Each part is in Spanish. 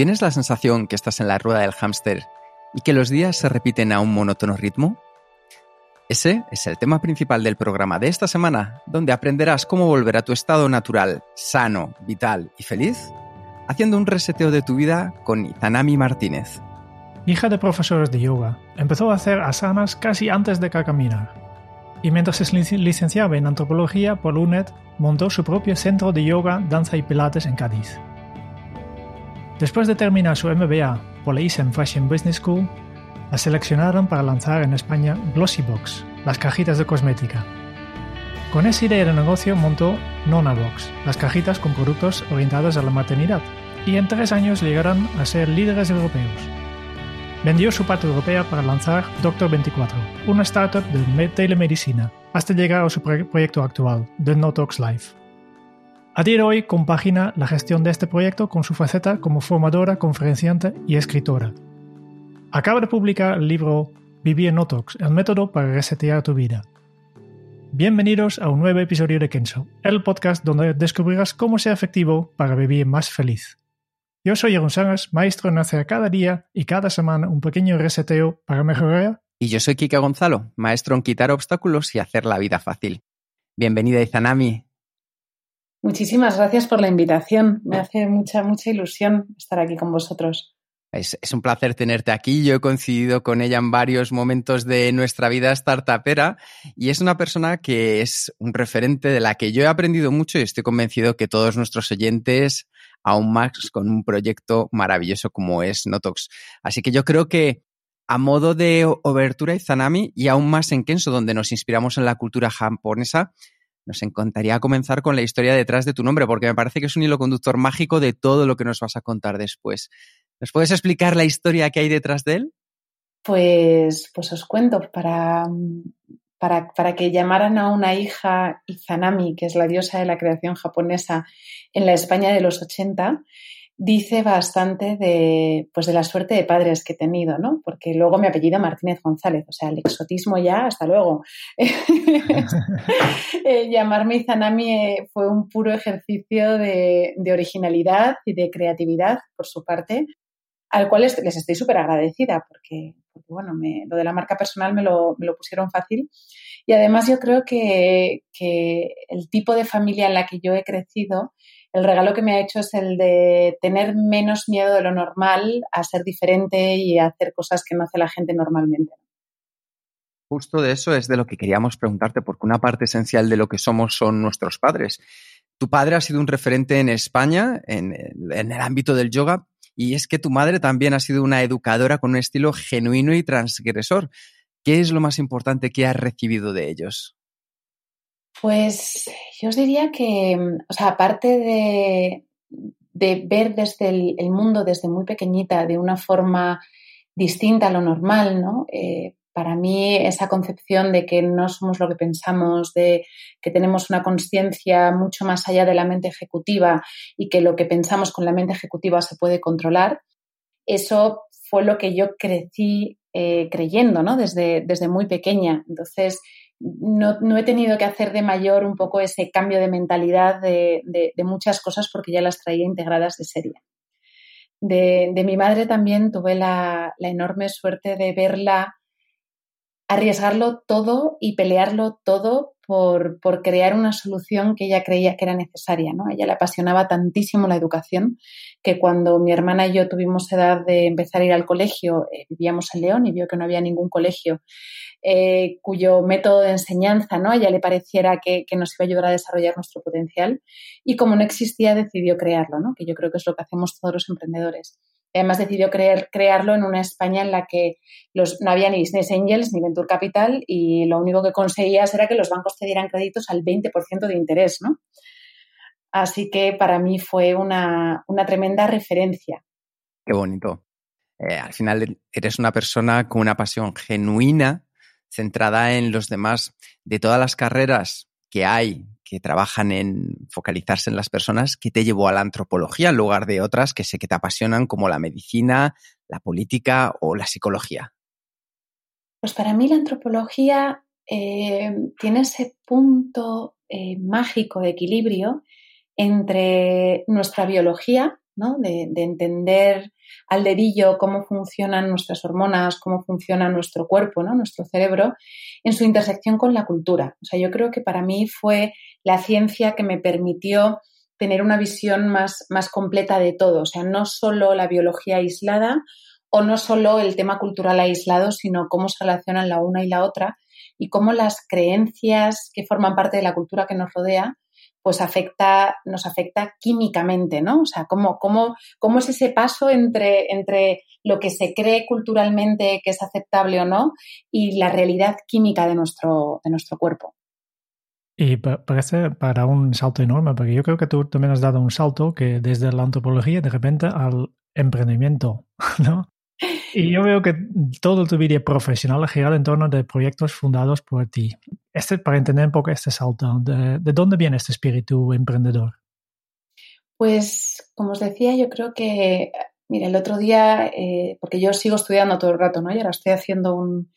¿Tienes la sensación que estás en la rueda del hámster y que los días se repiten a un monótono ritmo? Ese es el tema principal del programa de esta semana, donde aprenderás cómo volver a tu estado natural, sano, vital y feliz, haciendo un reseteo de tu vida con Izanami Martínez. Hija de profesores de yoga, empezó a hacer asanas casi antes de caminar. Y mientras se lic- licenciaba en antropología por UNED, montó su propio centro de yoga, danza y pilates en Cádiz. Después de terminar su MBA por la Fashion Business School, la seleccionaron para lanzar en España Glossybox, las cajitas de cosmética. Con esa idea de negocio montó Nonabox, las cajitas con productos orientados a la maternidad, y en tres años llegaron a ser líderes europeos. Vendió su parte europea para lanzar Doctor 24, una startup de me- telemedicina, hasta llegar a su pro- proyecto actual, The No Talks Life. A día de hoy compagina la gestión de este proyecto con su faceta como formadora, conferenciante y escritora. Acaba de publicar el libro Vivir en Notox, el método para resetear tu vida. Bienvenidos a un nuevo episodio de Kenso, el podcast donde descubrirás cómo ser efectivo para vivir más feliz. Yo soy Jeroen Sangas, maestro en hacer cada día y cada semana un pequeño reseteo para mejorar. Y yo soy Kika Gonzalo, maestro en quitar obstáculos y hacer la vida fácil. Bienvenida Izanami. Muchísimas gracias por la invitación. Me hace mucha, mucha ilusión estar aquí con vosotros. Es, es, un placer tenerte aquí. Yo he coincidido con ella en varios momentos de nuestra vida startupera y es una persona que es un referente de la que yo he aprendido mucho y estoy convencido que todos nuestros oyentes aún más con un proyecto maravilloso como es Notox. Así que yo creo que a modo de obertura Izanami y aún más en Kenso, donde nos inspiramos en la cultura japonesa, nos encantaría comenzar con la historia detrás de tu nombre, porque me parece que es un hilo conductor mágico de todo lo que nos vas a contar después. ¿Nos puedes explicar la historia que hay detrás de él? Pues, pues os cuento, para, para, para, que llamaran a una hija Izanami, que es la diosa de la creación japonesa, en la España de los 80, dice bastante de, pues de la suerte de padres que he tenido, ¿no? Porque luego mi apellido Martínez González, o sea, el exotismo ya, hasta luego. eh, llamarme Izanami eh, fue un puro ejercicio de, originalidad y de creatividad por su parte, al cual les, les estoy súper agradecida porque, porque, bueno, me, lo de la marca personal me lo, me lo, pusieron fácil. Y además yo creo que, que el tipo de familia en la que yo he crecido el regalo que me ha hecho es el de tener menos miedo de lo normal a ser diferente y a hacer cosas que no hace la gente normalmente. Justo de eso es de lo que queríamos preguntarte, porque una parte esencial de lo que somos son nuestros padres. Tu padre ha sido un referente en España, en, el ámbito del yoga, y es que tu madre también ha sido una educadora con un estilo genuino y transgresor. ¿Qué es lo más importante que has recibido de ellos? Pues yo os diría que, o sea, aparte de, ver desde el, el, mundo desde muy pequeñita de una forma distinta a lo normal, ¿no? Eh, para mí esa concepción de que no somos lo que pensamos, de que tenemos una conciencia mucho más allá de la mente ejecutiva y que lo que pensamos con la mente ejecutiva se puede controlar, eso fue lo que yo crecí eh, creyendo, ¿no? Desde, desde muy pequeña. Entonces, no, no, he tenido que hacer de mayor un poco ese cambio de mentalidad de, de, muchas cosas porque ya las traía integradas de serie. De, de mi madre también tuve la, la, enorme suerte de verla arriesgarlo todo y pelearlo todo por, crear una solución que ella creía que era necesaria. ¿no? A ella le apasionaba tantísimo la educación que cuando mi hermana y yo tuvimos edad de empezar a ir al colegio, eh, vivíamos en León y vio que no había ningún colegio eh, cuyo método de enseñanza ¿no? a ella le pareciera que, que, nos iba a ayudar a desarrollar nuestro potencial y como no existía decidió crearlo, ¿no? que yo creo que es lo que hacemos todos los emprendedores. Además decidió crearlo en una España en la que no había ni Business Angels ni Venture Capital y lo único que conseguías era que los bancos te dieran créditos al 20% de interés, ¿no? Así que para mí fue una, una tremenda referencia. Qué bonito. Eh, al final eres una persona con una pasión genuina, centrada en los demás. De todas las carreras que hay que trabajan en focalizarse en las personas, ¿qué te llevó a la antropología en lugar de otras que sé que te apasionan como la medicina, la política o la psicología? Pues para mí la antropología eh, tiene ese punto eh, mágico de equilibrio entre nuestra biología, ¿no? de, de, entender al dedillo cómo funcionan nuestras hormonas, cómo funciona nuestro cuerpo, ¿no? nuestro cerebro, en su intersección con la cultura. O sea, yo creo que para mí fue la ciencia que me permitió tener una visión más, más completa de todo. O sea, no solo la biología aislada o no solo el tema cultural aislado, sino cómo se relacionan la una y la otra y cómo las creencias que forman parte de la cultura que nos rodea pues afecta, nos afecta químicamente, ¿no? O sea, ¿cómo, cómo, cómo es ese paso entre, entre lo que se cree culturalmente que es aceptable o no y la realidad química de nuestro, de nuestro cuerpo. Y parece para un salto enorme, porque yo creo que tú también has dado un salto que desde la antropología de repente al emprendimiento, ¿no? Y yo veo que todo tu vida profesional ha girado en torno de proyectos fundados por ti. Este, para entender un poco este salto, ¿de, de dónde viene este espíritu emprendedor? Pues, como os decía, yo creo que, mira, el otro día, eh, porque yo sigo estudiando todo el rato, ¿no? Y ahora estoy haciendo un,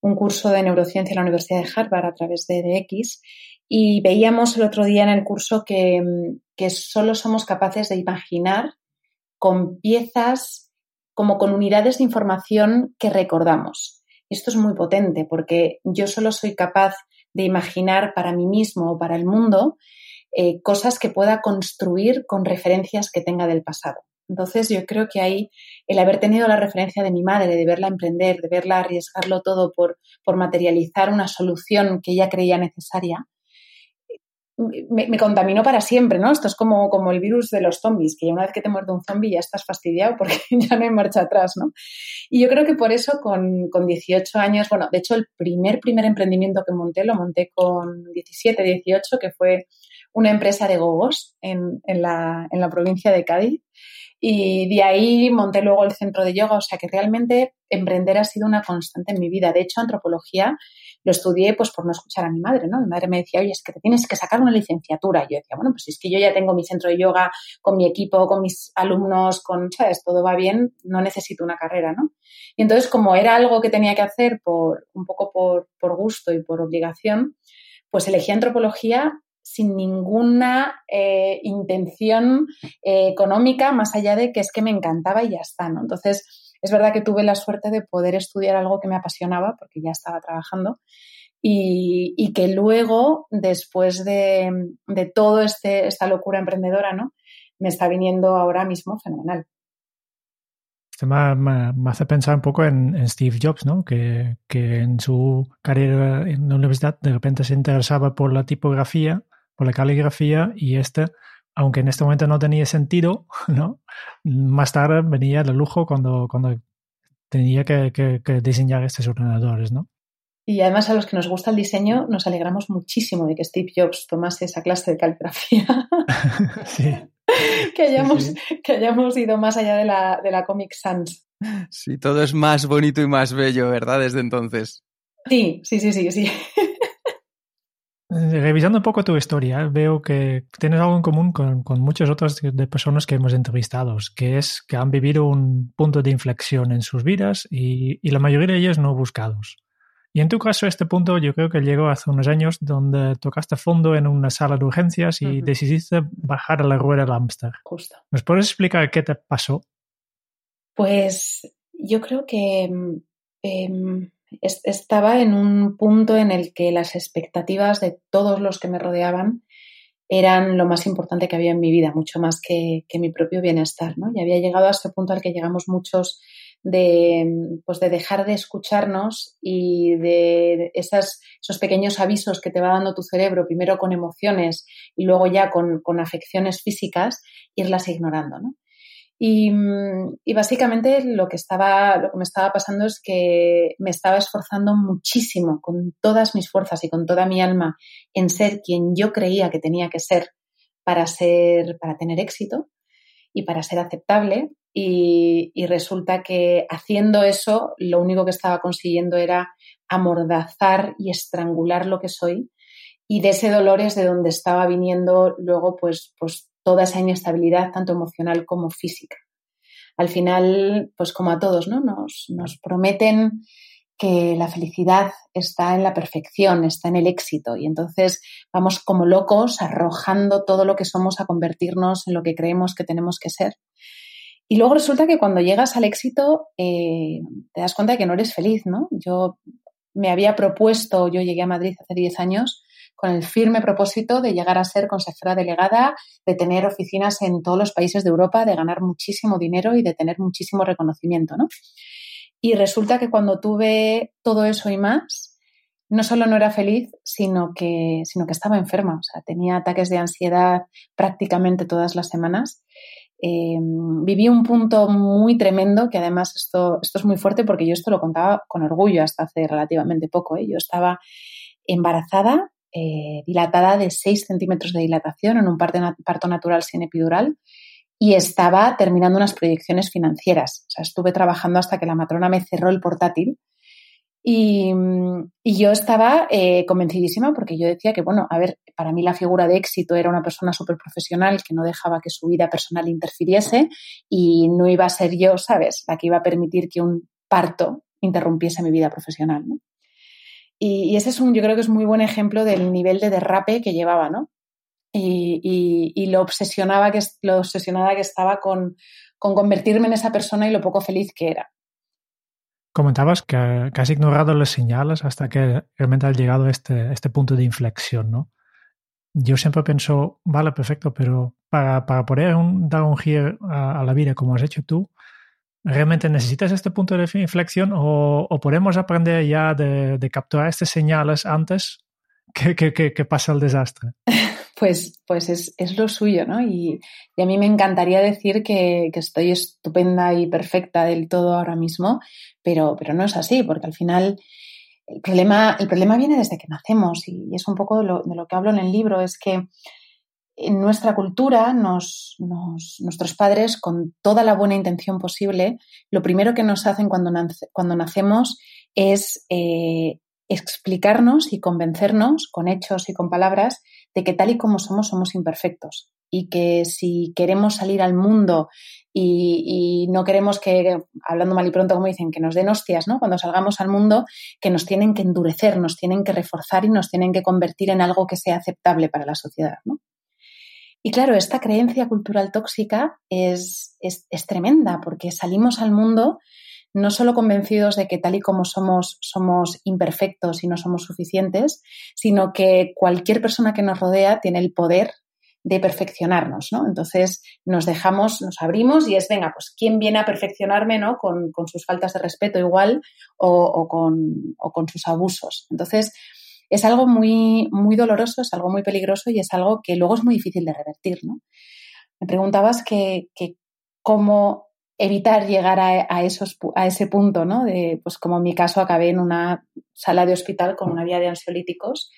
un curso de neurociencia en la Universidad de Harvard a través de DX y veíamos el otro día en el curso que, que solo somos capaces de imaginar con piezas como con unidades de información que recordamos. Esto es muy potente porque yo solo soy capaz de imaginar para mí mismo o para el mundo eh, cosas que pueda construir con referencias que tenga del pasado. Entonces yo creo que ahí el haber tenido la referencia de mi madre, de verla emprender, de verla arriesgarlo todo por, por materializar una solución que ella creía necesaria, me, contaminó para siempre, ¿no? Esto es como, como el virus de los zombies, que una vez que te muerde un zombie ya estás fastidiado porque ya no hay marcha atrás, ¿no? Y yo creo que por eso con, con 18 años, bueno, de hecho el primer, primer emprendimiento que monté lo monté con 17, 18, que fue una empresa de gogos en, en, la, en la provincia de Cádiz. Y de ahí monté luego el centro de yoga, o sea que realmente emprender ha sido una constante en mi vida. De hecho, antropología lo estudié pues por no escuchar a mi madre, ¿no? Mi madre me decía, oye, es que te tienes que sacar una licenciatura. Y yo decía, bueno, pues es que yo ya tengo mi centro de yoga con mi equipo, con mis alumnos, con, ¿sabes? Todo va bien, no necesito una carrera, ¿no? Y entonces, como era algo que tenía que hacer por, un poco por, por gusto y por obligación, pues elegí antropología sin ninguna eh, intención eh, económica, más allá de que es que me encantaba y ya está, ¿no? Entonces, es verdad que tuve la suerte de poder estudiar algo que me apasionaba, porque ya estaba trabajando, y, que luego, después de, de todo este, esta locura emprendedora, ¿no? Me está viniendo ahora mismo fenomenal. Esto me, me, hace pensar un poco en, en Steve Jobs, ¿no? Que, que, en su carrera en la universidad de repente se interesaba por la tipografía, por la caligrafía y este, aunque en este momento no tenía sentido, ¿no? Más tarde venía de lujo cuando, cuando tenía que, que, que diseñar estos ordenadores, ¿no? Y además a los que nos gusta el diseño nos alegramos muchísimo de que Steve Jobs tomase esa clase de caligrafía. sí. que, hayamos, sí, sí. que hayamos ido más allá de la, de la Comic Sans. Sí, todo es más bonito y más bello, ¿verdad? Desde entonces. Sí, sí, sí, sí, sí. Revisando un poco tu historia, veo que tienes algo en común con, con muchas otras de personas que hemos entrevistado, que es que han vivido un punto de inflexión en sus vidas y, y la mayoría de ellos no buscados. Y en tu caso, este punto yo creo que llegó hace unos años donde tocaste fondo en una sala de urgencias y uh -huh. decidiste bajar a la rueda del hámster. Justo. ¿Nos puedes explicar qué te pasó? Pues yo creo que eh, estaba en un punto en el que las expectativas de todos los que me rodeaban eran lo más importante que había en mi vida, mucho más que, que mi propio bienestar. ¿no? Y había llegado a este punto al que llegamos muchos de, pues de dejar de escucharnos y de esas, esos pequeños avisos que te va dando tu cerebro, primero con emociones y luego ya con, con afecciones físicas, irlas ignorando. ¿no? Y, y, básicamente lo que, estaba, lo que me estaba pasando es que me estaba esforzando muchísimo, con todas mis fuerzas y con toda mi alma, en ser quien yo creía que tenía que ser para, ser, para tener éxito y para ser aceptable. Y, y resulta que haciendo eso, lo único que estaba consiguiendo era amordazar y estrangular lo que soy. Y de ese dolor es de donde estaba viniendo luego, pues, pues toda esa inestabilidad, tanto emocional como física. Al final, pues como a todos, ¿no? Nos, nos prometen que la felicidad está en la perfección, está en el éxito y entonces vamos como locos arrojando todo lo que somos a convertirnos en lo que creemos que tenemos que ser. Y luego resulta que cuando llegas al éxito eh, te das cuenta de que no eres feliz, ¿no? Yo me había propuesto, yo llegué a Madrid hace 10 años, con el firme propósito de llegar a ser consejera delegada, de tener oficinas en todos los países de Europa, de ganar muchísimo dinero y de tener muchísimo reconocimiento, ¿no? Y resulta que cuando tuve todo eso y más, no solo no era feliz, sino que, sino que estaba enferma. O sea, tenía ataques de ansiedad prácticamente todas las semanas. Em, viví un punto muy tremendo, que además esto, esto es muy fuerte porque yo esto lo contaba con orgullo hasta hace relativamente poco. ¿eh? Yo estaba embarazada eh, dilatada de 6 centímetros de dilatación en un parto natural sin epidural y estaba terminando unas proyecciones financieras. O sea, estuve trabajando hasta que la matrona me cerró el portátil y, yo estaba eh, convencidísima porque yo decía que, bueno, a ver, para mí la figura de éxito era una persona súper profesional que no dejaba que su vida personal interfiriese y no iba a ser yo, ¿sabes?, la que iba a permitir que un parto interrumpiese mi vida profesional, ¿no? Y, ese es un, yo creo que es muy buen ejemplo del nivel de derrape que llevaba, ¿no? Y, lo, obsesionaba que, lo obsesionada que estaba con, convertirme en esa persona y lo poco feliz que era. Comentabas que, has ignorado las señales hasta que realmente has llegado a este, este punto de inflexión, ¿no? Yo siempre pienso, vale, perfecto, pero para, para poder dar un giro a, la vida como has hecho tú, ¿Realmente necesitas este punto de inflexión o, podemos aprender ya de, capturar estas señales antes que, que, pasa el desastre? Pues, pues es, es, lo suyo, ¿no? Y, y, a mí me encantaría decir que, estoy estupenda y perfecta del todo ahora mismo, pero, pero no es así, porque al final el problema, el problema viene desde que nacemos y es un poco de lo, de lo que hablo en el libro, es que en nuestra cultura, nuestros padres, con toda la buena intención posible, lo primero que nos hacen cuando, cuando nacemos es eh, explicarnos y convencernos con hechos y con palabras de que tal y como somos, somos imperfectos. Y que si queremos salir al mundo y, no queremos que, hablando mal y pronto, como dicen, que nos den hostias, ¿no? Cuando salgamos al mundo, que nos tienen que endurecer, nos tienen que reforzar y nos tienen que convertir en algo que sea aceptable para la sociedad, ¿no? Y claro, esta creencia cultural tóxica es, es, tremenda porque salimos al mundo no solo convencidos de que tal y como somos somos imperfectos y no somos suficientes, sino que cualquier persona que nos rodea tiene el poder de perfeccionarnos, ¿no? Entonces nos dejamos, nos abrimos y es, venga, pues ¿quién viene a perfeccionarme, ¿no? Con, con sus faltas de respeto igual o, con, o con sus abusos. Entonces, es algo muy, muy doloroso, es algo muy peligroso y es algo que luego es muy difícil de revertir, ¿no? Me preguntabas que, cómo evitar llegar a, a ese punto, ¿no? Pues como en mi caso acabé en una sala de hospital con una vía de ansiolíticos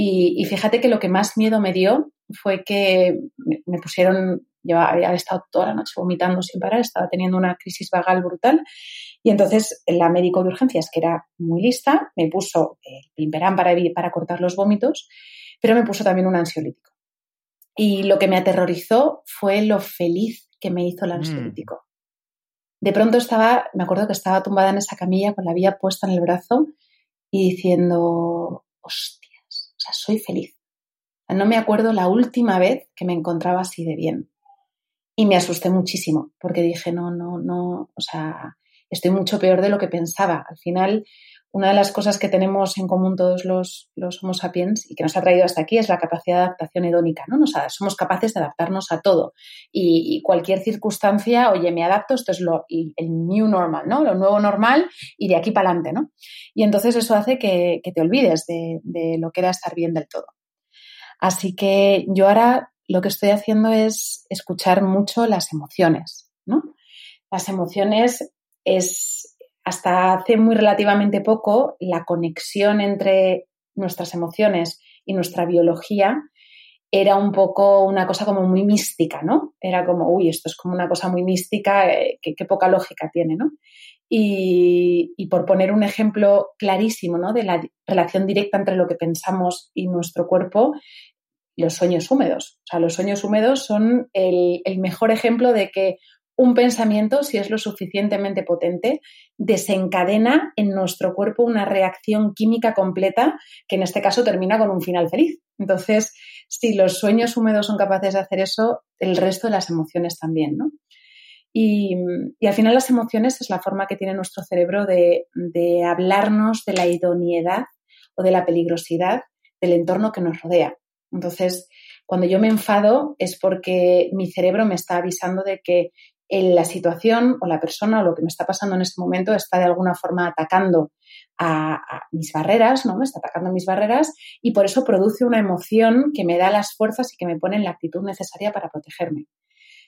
y, fíjate que lo que más miedo me dio fue que me, pusieron, yo había estado toda la noche vomitando sin parar, estaba teniendo una crisis vagal brutal y entonces la médico de urgencias, que era muy lista, me puso el pimperán para, para cortar los vómitos, pero me puso también un ansiolítico. Y lo que me aterrorizó fue lo feliz que me hizo el mm. ansiolítico. De pronto estaba, me acuerdo que estaba tumbada en esa camilla con la vía puesta en el brazo y diciendo, hostias, o sea, soy feliz. No me acuerdo la última vez que me encontraba así de bien. Y me asusté muchísimo porque dije, no, no, no, o sea, estoy mucho peor de lo que pensaba. Al final, una de las cosas que tenemos en común todos los, los Homo sapiens y que nos ha traído hasta aquí es la capacidad de adaptación hedónica, ¿no? Nos, somos capaces de adaptarnos a todo. Y, cualquier circunstancia, oye, me adapto, esto es lo, el new normal, ¿no? Lo nuevo normal y de aquí para adelante, ¿no? Y entonces eso hace que, te olvides de, de lo que era estar bien del todo. Así que yo ahora lo que estoy haciendo es escuchar mucho las emociones ¿no? Las emociones es, hasta hace muy relativamente poco, la conexión entre nuestras emociones y nuestra biología era un poco una cosa como muy mística, ¿no? Era como, uy, esto es como una cosa muy mística, eh, qué poca lógica tiene, ¿no? Y, y, por poner un ejemplo clarísimo ¿no? de la relación directa entre lo que pensamos y nuestro cuerpo, los sueños húmedos. O sea, los sueños húmedos son el, el mejor ejemplo de que un pensamiento, si es lo suficientemente potente, desencadena en nuestro cuerpo una reacción química completa que en este caso termina con un final feliz. Entonces, si los sueños húmedos son capaces de hacer eso, el resto de las emociones también, ¿no? Y, al final las emociones es la forma que tiene nuestro cerebro de, de hablarnos de la idoneidad o de la peligrosidad del entorno que nos rodea. Entonces, cuando yo me enfado es porque mi cerebro me está avisando de que la situación o la persona o lo que me está pasando en este momento está de alguna forma atacando a, mis barreras, ¿no? Me está atacando mis barreras y por eso produce una emoción que me da las fuerzas y que me pone en la actitud necesaria para protegerme.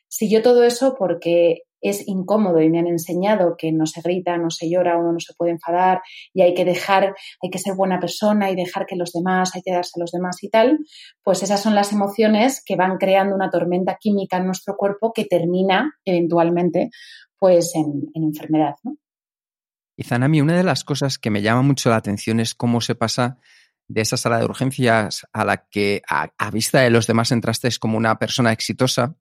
Si yo todo eso, porque es incómodo y me han enseñado que no se grita, no se llora, uno no se puede enfadar y hay que dejar, hay que ser buena persona y dejar que los demás, hay que darse a los demás y tal, pues esas son las emociones que van creando una tormenta química en nuestro cuerpo que termina eventualmente pues en, enfermedad. ¿no? Y Zanami, una de las cosas que me llama mucho la atención es cómo se pasa de esa sala de urgencias a la que a, a vista de los demás entraste como una persona exitosa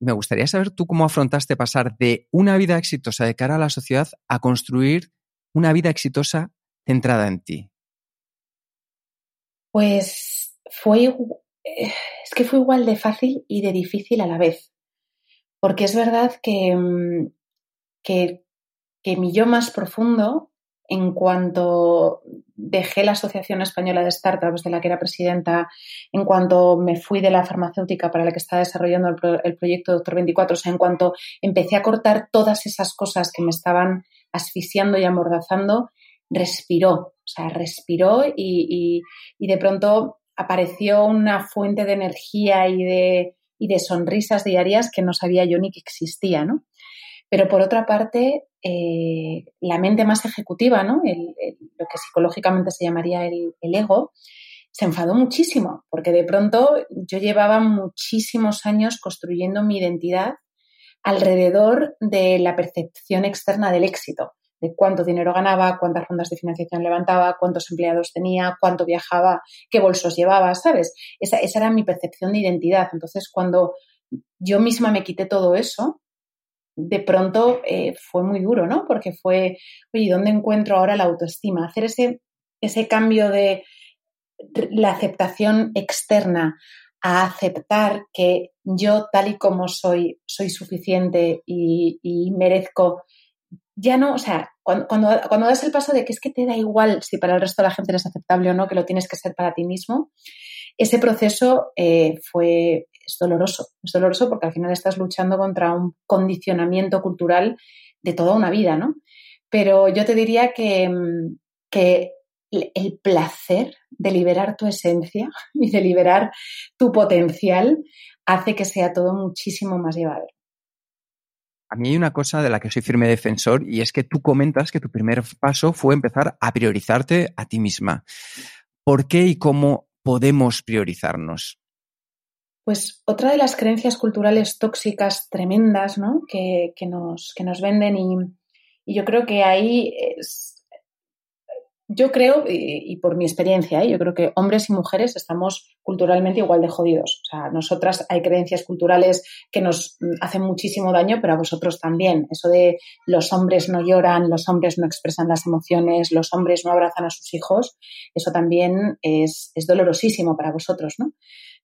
me gustaría saber tú cómo afrontaste pasar de una vida exitosa de cara a la sociedad a construir una vida exitosa centrada en ti. Pues fue, eh, es que fue igual de fácil y de difícil a la vez. Porque es verdad que, mm, que, que mi yo más profundo en cuanto dejé la Asociación Española de Startups, de la que era presidenta, en cuanto me fui de la farmacéutica para la que estaba desarrollando el, proyecto Doctor 24, o sea, en cuanto empecé a cortar todas esas cosas que me estaban asfixiando y amordazando, respiró, o sea, respiró y, y, de pronto apareció una fuente de energía y de, y de sonrisas diarias que no sabía yo ni que existía, ¿no? Pero por otra parte, eh, la mente más ejecutiva, ¿no? lo que psicológicamente se llamaría el, ego, se enfadó muchísimo, porque de pronto yo llevaba muchísimos años construyendo mi identidad alrededor de la percepción externa del éxito, de cuánto dinero ganaba, cuántas rondas de financiación levantaba, cuántos empleados tenía, cuánto viajaba, qué bolsos llevaba, ¿sabes? Esa, esa era mi percepción de identidad. Entonces, cuando yo misma me quité todo eso, de pronto eh, fue muy duro, ¿no? Porque fue, oye, ¿dónde encuentro ahora la autoestima? Hacer ese, ese cambio de la aceptación externa a aceptar que yo tal y como soy, soy suficiente y, merezco, ya no, o sea, cuando, cuando, das el paso de que es que te da igual si para el resto de la gente eres aceptable o no, que lo tienes que ser para ti mismo, ese proceso eh, fue, es doloroso, es doloroso porque al final estás luchando contra un condicionamiento cultural de toda una vida, ¿no? Pero yo te diría que, mm, que el placer de liberar tu esencia y de liberar tu potencial hace que sea todo muchísimo más llevadero. A mí hay una cosa de la que soy firme defensor y es que tú comentas que tu primer paso fue empezar a priorizarte a ti misma. ¿Por qué y cómo podemos priorizarnos? Pues otra de las creencias culturales tóxicas tremendas ¿no? que, nos, que nos venden y, yo creo que ahí es, yo creo, y, por mi experiencia, ¿eh? yo creo que hombres y mujeres estamos culturalmente igual de jodidos. O sea, nosotras hay creencias culturales que nos hacen muchísimo daño, pero a vosotros también. Eso de los hombres no lloran, los hombres no expresan las emociones, los hombres no abrazan a sus hijos, eso también es, es dolorosísimo para vosotros, ¿no?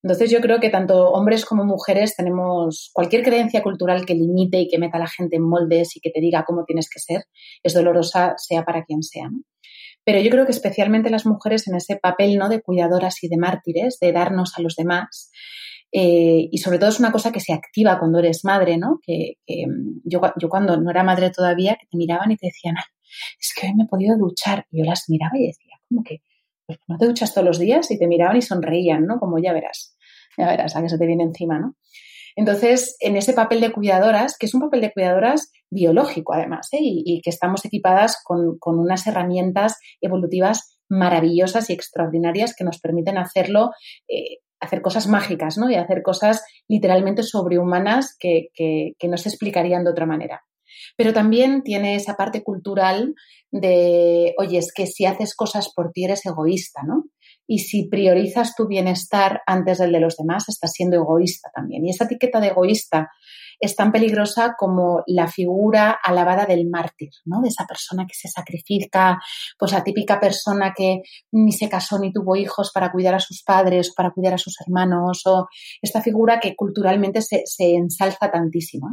Entonces yo creo que tanto hombres como mujeres tenemos cualquier creencia cultural que limite y que meta a la gente en moldes y que te diga cómo tienes que ser, es dolorosa sea para quien sea. Pero yo creo que especialmente las mujeres en ese papel ¿no? de cuidadoras y de mártires, de darnos a los demás, eh, y sobre todo es una cosa que se activa cuando eres madre, ¿no? Que, mm, yo, cuando no era madre todavía, que te miraban y te decían, es que hoy me he podido duchar. Y yo las miraba y decía, ¿cómo que? Pues no te duchas todos los días y te miraban y sonreían, ¿no? Como ya verás ya verás a que se te viene encima, ¿no? Entonces, en ese papel de cuidadoras, que es un papel de cuidadoras biológico además, ¿eh? y, que estamos equipadas con, unas herramientas evolutivas maravillosas y extraordinarias que nos permiten hacerlo, eh, hacer cosas mágicas, ¿no? Y hacer cosas literalmente sobrehumanas que, que, que no se explicarían de otra manera. Pero también tiene esa parte cultural de, oye, es que si haces cosas por ti eres egoísta, ¿no? Y si priorizas tu bienestar antes del de los demás, estás siendo egoísta también. Y esa etiqueta de egoísta es tan peligrosa como la figura alabada del mártir, ¿no? De esa persona que se sacrifica, pues la típica persona que ni se casó ni tuvo hijos para cuidar a sus padres para cuidar a sus hermanos, o esta figura que culturalmente se, ensalza tantísimo.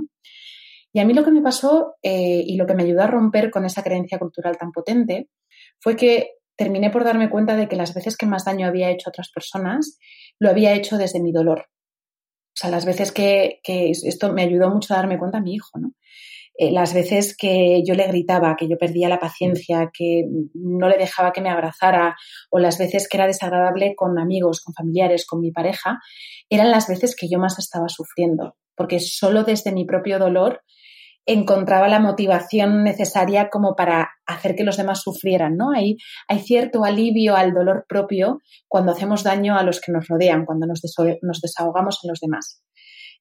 Y a mí lo que me pasó eh, y lo que me ayudó a romper con esa creencia cultural tan potente fue que terminé por darme cuenta de que las veces que más daño había hecho a otras personas, lo había hecho desde mi dolor. O sea, las veces que, esto me ayudó mucho a darme cuenta a mi hijo, ¿no? Eh, las veces que yo le gritaba, que yo perdía la paciencia, que no le dejaba que me abrazara, o las veces que era desagradable con amigos, con familiares, con mi pareja, eran las veces que yo más estaba sufriendo, porque solo desde mi propio dolor encontraba la motivación necesaria como para hacer que los demás sufrieran, ¿no? Hay, hay cierto alivio al dolor propio cuando hacemos daño a los que nos rodean, cuando nos, desahogamos en los demás.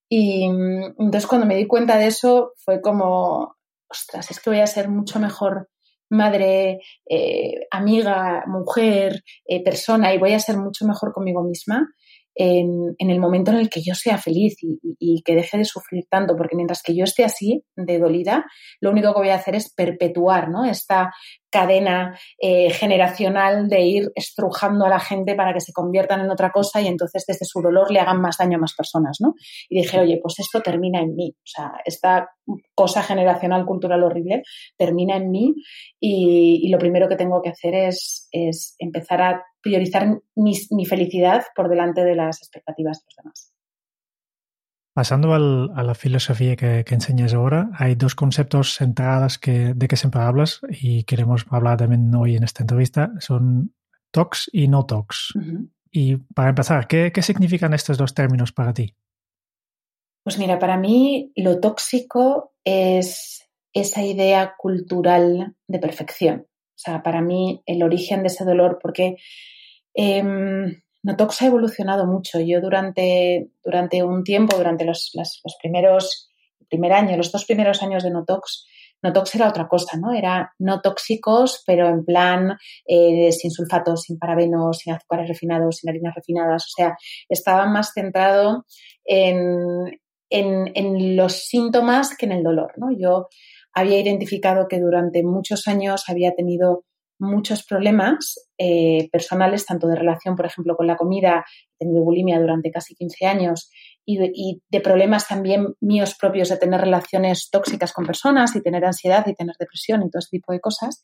Y entonces cuando me di cuenta de eso fue como, ostras, es que voy a ser mucho mejor madre, eh, amiga, mujer, eh, persona y voy a ser mucho mejor conmigo misma en, el momento en el que yo sea feliz y, que deje de sufrir tanto, porque mientras que yo esté así, de dolida, lo único que voy a hacer es perpetuar ¿no? esta cadena eh, generacional de ir estrujando a la gente para que se conviertan en otra cosa y entonces desde su dolor le hagan más daño a más personas, ¿no? Y dije, oye, pues esto termina en mí, o sea, esta cosa generacional cultural horrible termina en mí y, lo primero que tengo que hacer es, es empezar a priorizar mi, felicidad por delante de las expectativas de los demás. Pasando a la filosofía que, enseñas ahora, hay dos conceptos centrados que, de que siempre hablas y queremos hablar también hoy en esta entrevista, son tox y no tox. Y para empezar, ¿qué, ¿qué significan estos dos términos para ti? Pues mira, para mí lo tóxico es esa idea cultural de perfección. O sea, para mí el origen de ese dolor, porque eh, Notox ha evolucionado mucho. Yo durante, durante un tiempo, durante los, los, primeros, primer año, los dos primeros años de Notox, Notox era otra cosa, ¿no? Era no tóxicos, pero en plan eh, sin sulfatos, sin parabenos, sin azúcares refinados, sin harinas refinadas. O sea, estaba más centrado en, en, en, los síntomas que en el dolor, ¿no? Yo había identificado que durante muchos años había tenido muchos problemas eh, personales, tanto de relación, por ejemplo, con la comida, he bulimia durante casi 15 años, y de, problemas también míos propios de tener relaciones tóxicas con personas y tener ansiedad y tener depresión y todo ese tipo de cosas.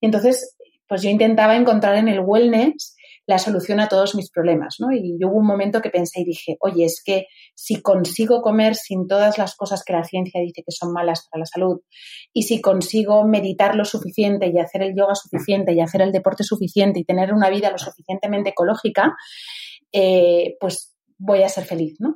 Y entonces, pues yo intentaba encontrar en el wellness la solución a todos mis problemas, ¿no? Y hubo un momento que pensé y dije, oye, es que si consigo comer sin todas las cosas que la ciencia dice que son malas para la salud, y si consigo meditar lo suficiente y hacer el yoga suficiente y hacer el deporte suficiente y tener una vida lo suficientemente ecológica, eh, pues voy a ser feliz, ¿no?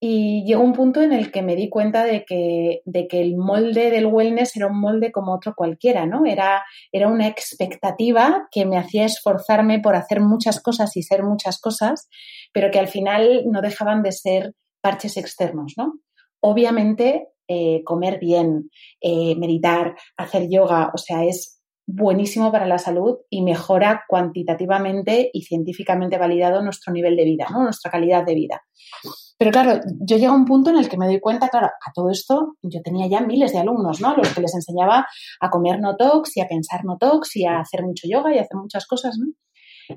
Y llegó un punto en el que me di cuenta de que, de que el molde del wellness era un molde como otro cualquiera, ¿no? Era, era una expectativa que me hacía esforzarme por hacer muchas cosas y ser muchas cosas, pero que al final no dejaban de ser parches externos, ¿no? Obviamente, eh, comer bien, eh, meditar, hacer yoga, o sea, es buenísimo para la salud y mejora cuantitativamente y científicamente validado nuestro nivel de vida, nuestra calidad de vida. Pero claro, yo llego a un punto en el que me doy cuenta, claro, a todo esto yo tenía ya miles de alumnos, ¿no? Los que les enseñaba a comer no tox y a pensar no tox y a hacer mucho yoga y hacer muchas cosas, ¿no?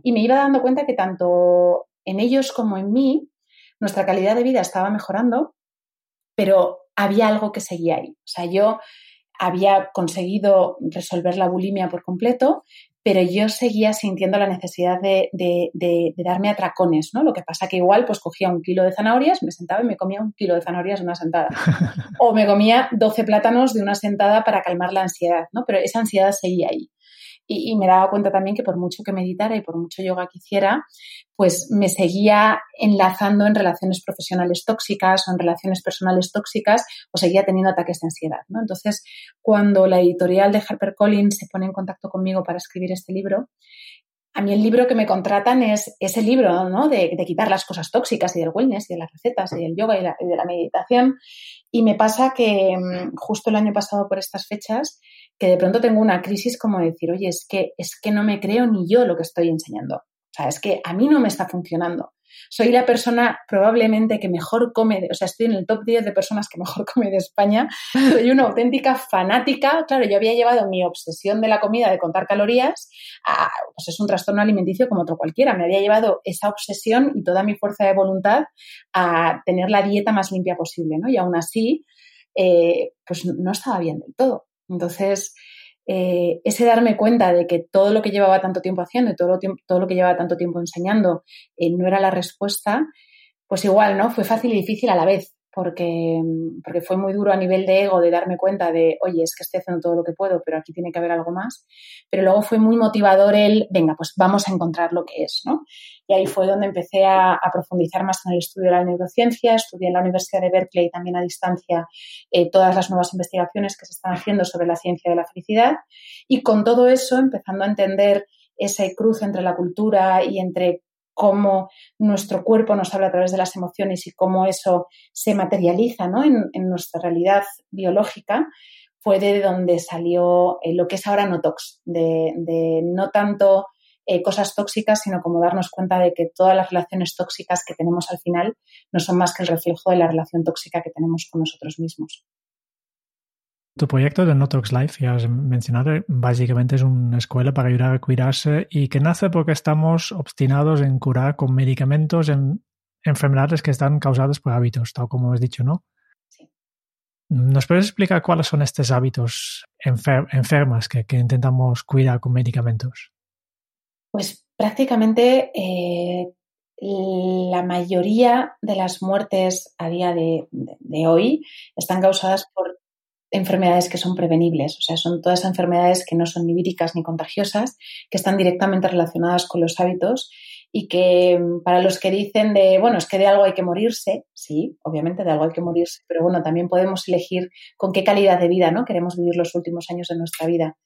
Y me iba dando cuenta que tanto en ellos como en mí, nuestra calidad de vida estaba mejorando, pero había algo que seguía ahí. O sea, yo había conseguido resolver la bulimia por completo, pero yo seguía sintiendo la necesidad de, darme atracones, ¿no? Lo que pasa que igual pues cogía un kilo de zanahorias, me sentaba y me comía un kilo de zanahorias de una sentada. o me comía 12 plátanos de una sentada para calmar la ansiedad, ¿no? Pero esa ansiedad seguía ahí. Y, me daba cuenta también que por mucho que meditara y por mucho yoga que hiciera, pues me seguía enlazando en relaciones profesionales tóxicas o en relaciones personales tóxicas o seguía teniendo ataques de ansiedad. ¿no? Entonces, cuando la editorial de HarperCollins se pone en contacto conmigo para escribir este libro, a mí el libro que me contratan es ese libro, ¿no? De, quitar las cosas tóxicas y del wellness y de las recetas y del yoga y, de la meditación. Y me pasa que mm, justo el año pasado por estas fechas que de pronto tengo una crisis como decir, oye, es que, es que no me creo ni yo lo que estoy enseñando. O sea, es que a mí no me está funcionando. Soy la persona probablemente que mejor come, o sea, estoy en el top 10 de personas que mejor come de España. Soy una auténtica fanática. Claro, yo había llevado mi obsesión de la comida, de contar calorías, a, pues es un trastorno alimenticio como otro cualquiera. Me había llevado esa obsesión y toda mi fuerza de voluntad a tener la dieta más limpia posible, ¿no? Y aún así, eh, pues no estaba bien del todo. Entonces, eh, ese darme cuenta de que todo lo que llevaba tanto tiempo haciendo y todo lo, todo lo que llevaba tanto tiempo enseñando eh, no era la respuesta, pues igual, ¿no? Fue fácil y difícil a la vez porque, porque fue muy duro a nivel de ego de darme cuenta de, oye, es que estoy haciendo todo lo que puedo, pero aquí tiene que haber algo más. Pero luego fue muy motivador el, venga, pues vamos a encontrar lo que es, ¿no? Y ahí fue donde empecé a, profundizar más en el estudio de la neurociencia, estudié en la Universidad de Berkeley también a distancia eh, todas las nuevas investigaciones que se están haciendo sobre la ciencia de la felicidad y con todo eso empezando a entender ese cruce entre la cultura y entre cómo nuestro cuerpo nos habla a través de las emociones y cómo eso se materializa en, nuestra realidad biológica, fue de donde salió eh, lo que es ahora Notox, de, de no tanto eh, cosas tóxicas, sino como darnos cuenta de que todas las relaciones tóxicas que tenemos al final no son más que el reflejo de la relación tóxica que tenemos con nosotros mismos. Tu proyecto de Notox Life, ya has mencionado, básicamente es una escuela para ayudar a cuidarse y que nace porque estamos obstinados en curar con medicamentos en enfermedades que están causadas por hábitos, tal como has dicho, ¿no? Sí. ¿Nos puedes explicar cuáles son estos hábitos enfermas que, intentamos cuidar con medicamentos? Pues prácticamente eh, la mayoría de las muertes a día de, hoy están causadas por enfermedades que son prevenibles, o sea, son todas enfermedades que no son ni víricas ni contagiosas, que están directamente relacionadas con los hábitos y que para los que dicen de, bueno, es que de algo hay que morirse, sí, obviamente de algo hay que morirse, pero bueno, también podemos elegir con qué calidad de vida, ¿no? Queremos vivir los últimos años de nuestra vida.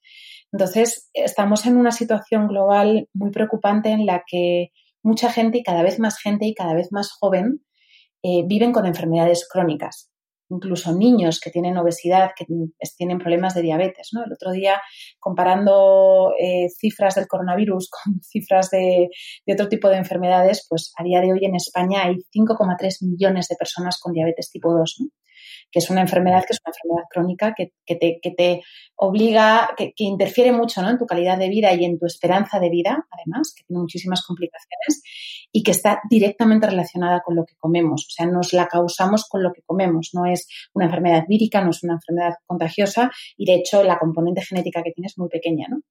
Entonces, estamos en una situación global muy preocupante en la que mucha gente y cada vez más gente y cada vez más joven eh, viven con enfermedades crónicas incluso niños que tienen obesidad, que tienen problemas de diabetes. ¿no? El otro día, comparando eh, cifras del coronavirus con cifras de, otro tipo de enfermedades, pues a día de hoy en España hay 5,3 millones de personas con diabetes tipo 2 que es una enfermedad que es una enfermedad crónica que, te, que te, obliga, que, interfiere mucho ¿no? en tu calidad de vida y en tu esperanza de vida, además, que tiene muchísimas complicaciones y que está directamente relacionada con lo que comemos. O sea, nos la causamos con lo que comemos. No es una enfermedad vírica, no es una enfermedad contagiosa y, de hecho, la componente genética que tiene es muy pequeña. ¿no?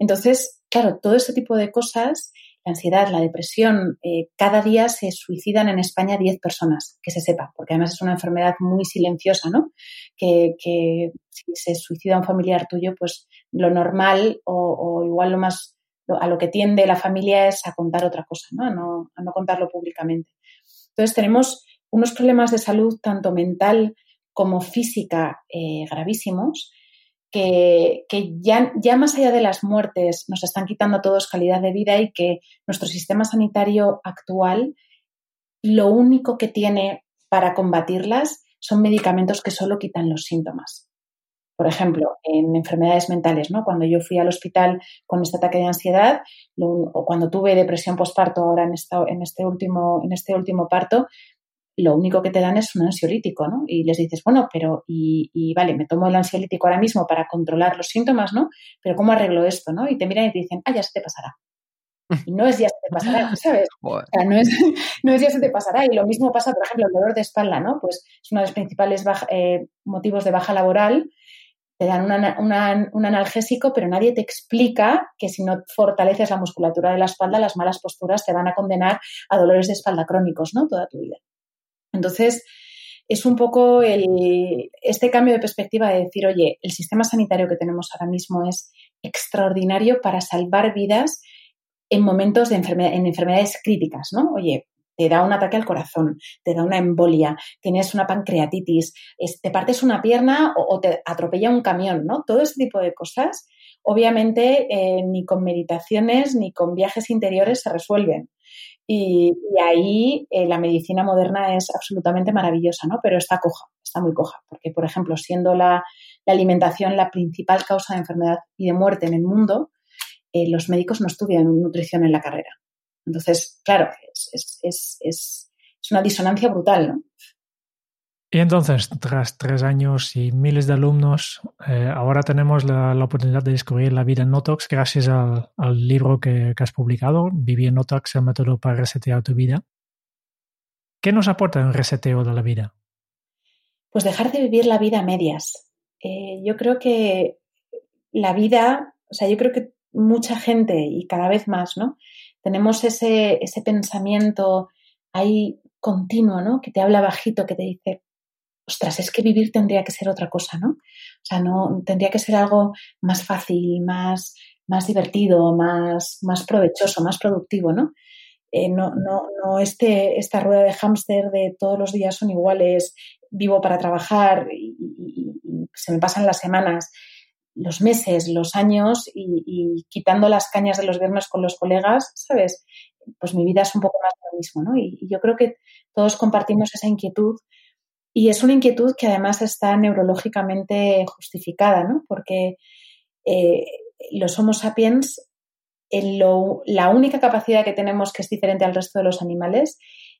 Entonces, claro, todo este tipo de cosas la ansiedad, la depresión, eh, cada día se suicidan en España 10 personas, que se sepa, porque además es una enfermedad muy silenciosa, ¿no? Que, si se suicida un familiar tuyo, pues lo normal o, igual lo más a lo que tiende la familia es a contar otra cosa, ¿no? A no, a no contarlo públicamente. Entonces tenemos unos problemas de salud tanto mental como física eh, gravísimos que, ya, ya, más allá de las muertes nos están quitando a todos calidad de vida y que nuestro sistema sanitario actual lo único que tiene para combatirlas son medicamentos que solo quitan los síntomas. Por ejemplo, en enfermedades mentales, ¿no? Cuando yo fui al hospital con este ataque de ansiedad o cuando tuve depresión postparto ahora en, en, este último, en este último parto, lo único que te dan es un ansiolítico, ¿no? Y les dices, bueno, pero, y, vale, me tomo el ansiolítico ahora mismo para controlar los síntomas, ¿no? Pero ¿cómo arreglo esto, no? Y te miran y te dicen, ah, ya se te pasará. Y no es ya se te pasará, ¿sabes? O sea, no, es, no es ya se te pasará. Y lo mismo pasa, por ejemplo, el dolor de espalda, ¿no? Pues es uno de los principales eh, motivos de baja laboral. Te dan un analgésico, pero nadie te explica que si no fortaleces la musculatura de la espalda, las malas posturas te van a condenar a dolores de espalda crónicos, ¿no? Toda tu vida. Entonces, es un poco este cambio de perspectiva de decir, oye, el sistema sanitario que tenemos ahora mismo es extraordinario para salvar vidas en momentos de enfermedad, en enfermedades críticas, ¿no? Oye, te da un ataque al corazón, te da una embolia, tienes una pancreatitis, te partes una pierna o, te atropella un camión, ¿no? Todo ese tipo de cosas, obviamente, eh, ni con meditaciones ni con viajes interiores se resuelven. Y, ahí eh, la medicina moderna es absolutamente maravillosa, ¿no? Pero está coja, está muy coja, porque, por ejemplo, siendo la, alimentación la principal causa de enfermedad y de muerte en el mundo, eh, los médicos no estudian nutrición en la carrera. Entonces, claro, es, una disonancia brutal, ¿no? Y entonces, tras tres años y miles de alumnos, eh, ahora tenemos la, oportunidad de descubrir la vida en Notox gracias al, libro que, has publicado, Vivir en Notox, el método para resetear tu vida. ¿Qué nos aporta el reseteo de la vida? Pues dejar de vivir la vida a medias. Eh, yo creo que la vida, o sea, yo creo que mucha gente y cada vez más, ¿no? tenemos ese, ese pensamiento ahí continuo, ¿no? Que te habla bajito, que te dice, ostras, es que vivir tendría que ser otra cosa, ¿no? O sea, no, tendría que ser algo más fácil, más, más divertido, más, más provechoso, más productivo, ¿no? Eh, no, no, no este, esta rueda de hámster de todos los días son iguales, vivo para trabajar y, se me pasan las semanas los meses, los años y, quitando las cañas de los viernes con los colegas, ¿sabes? Pues mi vida es un poco más lo mismo, ¿no? Y, yo creo que todos compartimos esa inquietud y es una inquietud que además está neurológicamente justificada, ¿no? Porque eh, los Homo sapiens, la única capacidad que tenemos que es diferente al resto de los animales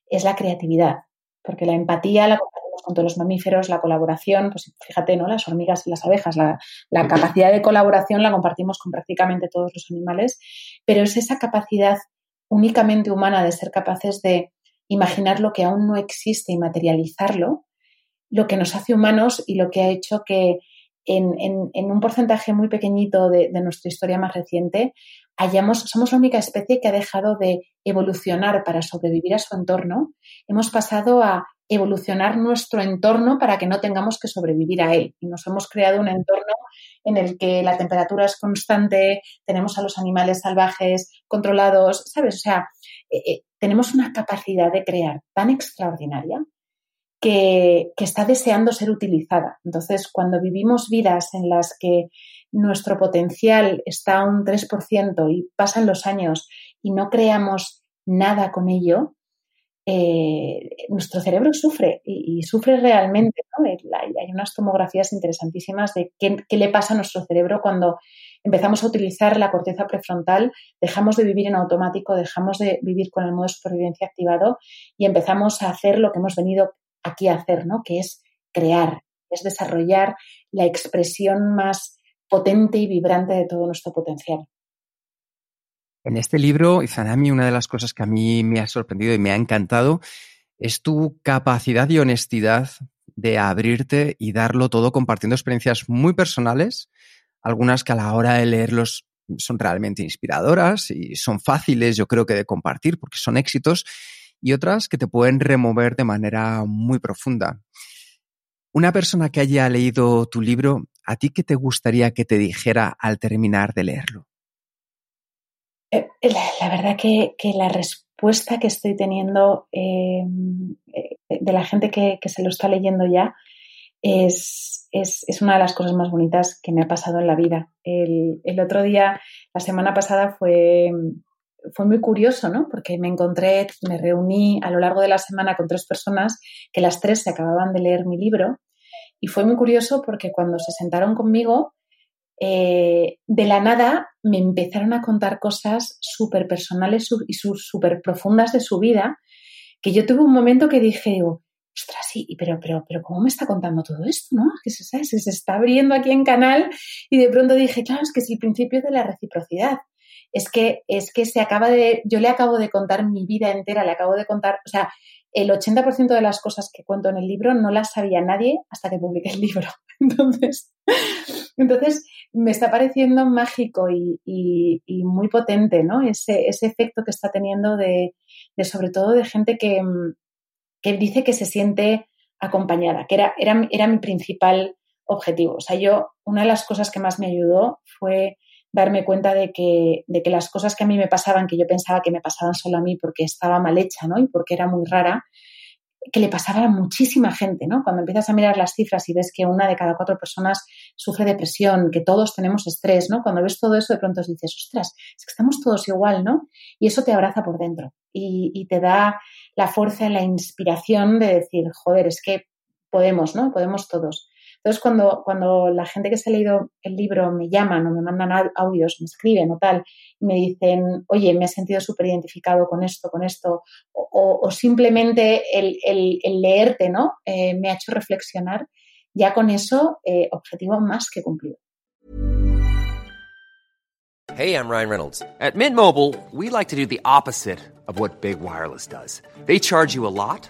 es la creatividad, porque la empatía la con todos los mamíferos, la colaboración, pues fíjate, ¿no? Las hormigas y las abejas, la, capacidad de colaboración la compartimos con prácticamente todos los animales, pero es esa capacidad únicamente humana de ser capaces de imaginar lo que aún no existe y materializarlo, lo que nos hace humanos y lo que ha hecho que en, un porcentaje muy pequeñito de, nuestra historia más reciente, hayamos, somos la única especie que ha dejado de evolucionar para sobrevivir a su entorno. Hemos pasado a evolucionar nuestro entorno para que no tengamos que sobrevivir a él. Y nos hemos creado un entorno en el que la temperatura es constante, tenemos a los animales salvajes controlados, ¿sabes? O sea, eh, eh, tenemos una capacidad de crear tan extraordinaria que, está deseando ser utilizada. Entonces, cuando vivimos vidas en las que nuestro potencial está a un 3% y pasan los años y no creamos nada con ello, eh, nuestro cerebro sufre y, sufre realmente. Hay, unas tomografías interesantísimas de qué, le pasa a nuestro cerebro cuando empezamos a utilizar la corteza prefrontal, dejamos de vivir en automático, dejamos de vivir con el modo de supervivencia activado y empezamos a hacer lo que hemos venido aquí hacer, ¿no? que es crear, es desarrollar la expresión más potente y vibrante de todo nuestro potencial. En este libro, Izanami, una de las cosas que a mí me ha sorprendido y me ha encantado es tu capacidad y honestidad de abrirte y darlo todo compartiendo experiencias muy personales, algunas que a la hora de leerlos son realmente inspiradoras y son fáciles, yo creo que de compartir porque son éxitos, y otras que te pueden remover de manera muy profunda. Una persona que haya leído tu libro, ¿a ti qué te gustaría que te dijera al terminar de leerlo? Eh, la, verdad que, la respuesta que estoy teniendo eh, eh, de la gente que, se lo está leyendo ya es, una de las cosas más bonitas que me ha pasado en la vida. El, otro día, la semana pasada, fue, fue muy curioso, ¿no? Porque me encontré, me reuní a lo largo de la semana con tres personas que las tres se acababan de leer mi libro y fue muy curioso porque cuando se sentaron conmigo eh, de la nada me empezaron a contar cosas súper personales y súper profundas de su vida, que yo tuve un momento que dije, digo, ostras, sí, pero, pero, pero ¿cómo me está contando todo esto? ¿no? Que se, se está abriendo aquí en canal y de pronto dije, claro, es que es el principio de la reciprocidad. Es que, es que se acaba de, yo le acabo de contar mi vida entera, le acabo de contar, o sea, el 80% de las cosas que cuento en el libro no las sabía nadie hasta que publiqué el libro. Entonces, entonces me está pareciendo mágico y, muy potente, ¿no? Ese, efecto que está teniendo de, sobre todo de gente que, dice que se siente acompañada, que era, era, era mi principal objetivo. O sea, yo, una de las cosas que más me ayudó fue darme cuenta de que, de que las cosas que a mí me pasaban, que yo pensaba que me pasaban solo a mí porque estaba mal hecha, ¿no? Y porque era muy rara, que le pasaba a muchísima gente, ¿no? Cuando empiezas a mirar las cifras y ves que una de cada cuatro personas sufre depresión, que todos tenemos estrés, ¿no? Cuando ves todo eso, de pronto dices, ostras, es que estamos todos igual, ¿no? Y eso te abraza por dentro y, y te da la fuerza y la inspiración de decir, joder, es que podemos, ¿no? Podemos todos. Entonces, cuando, cuando la gente que se ha leído el libro me llaman o me mandan audios, me escriben o tal, y me dicen, oye, me he sentido súper identificado con esto, con esto, o, simplemente el, el, leerte, ¿no? Eh, me ha hecho reflexionar, ya con eso, eh, objetivo más que cumplido. Hey, I'm Ryan Reynolds. At Mint Mobile, we like to do the opposite of what Big Wireless does. They charge you a lot.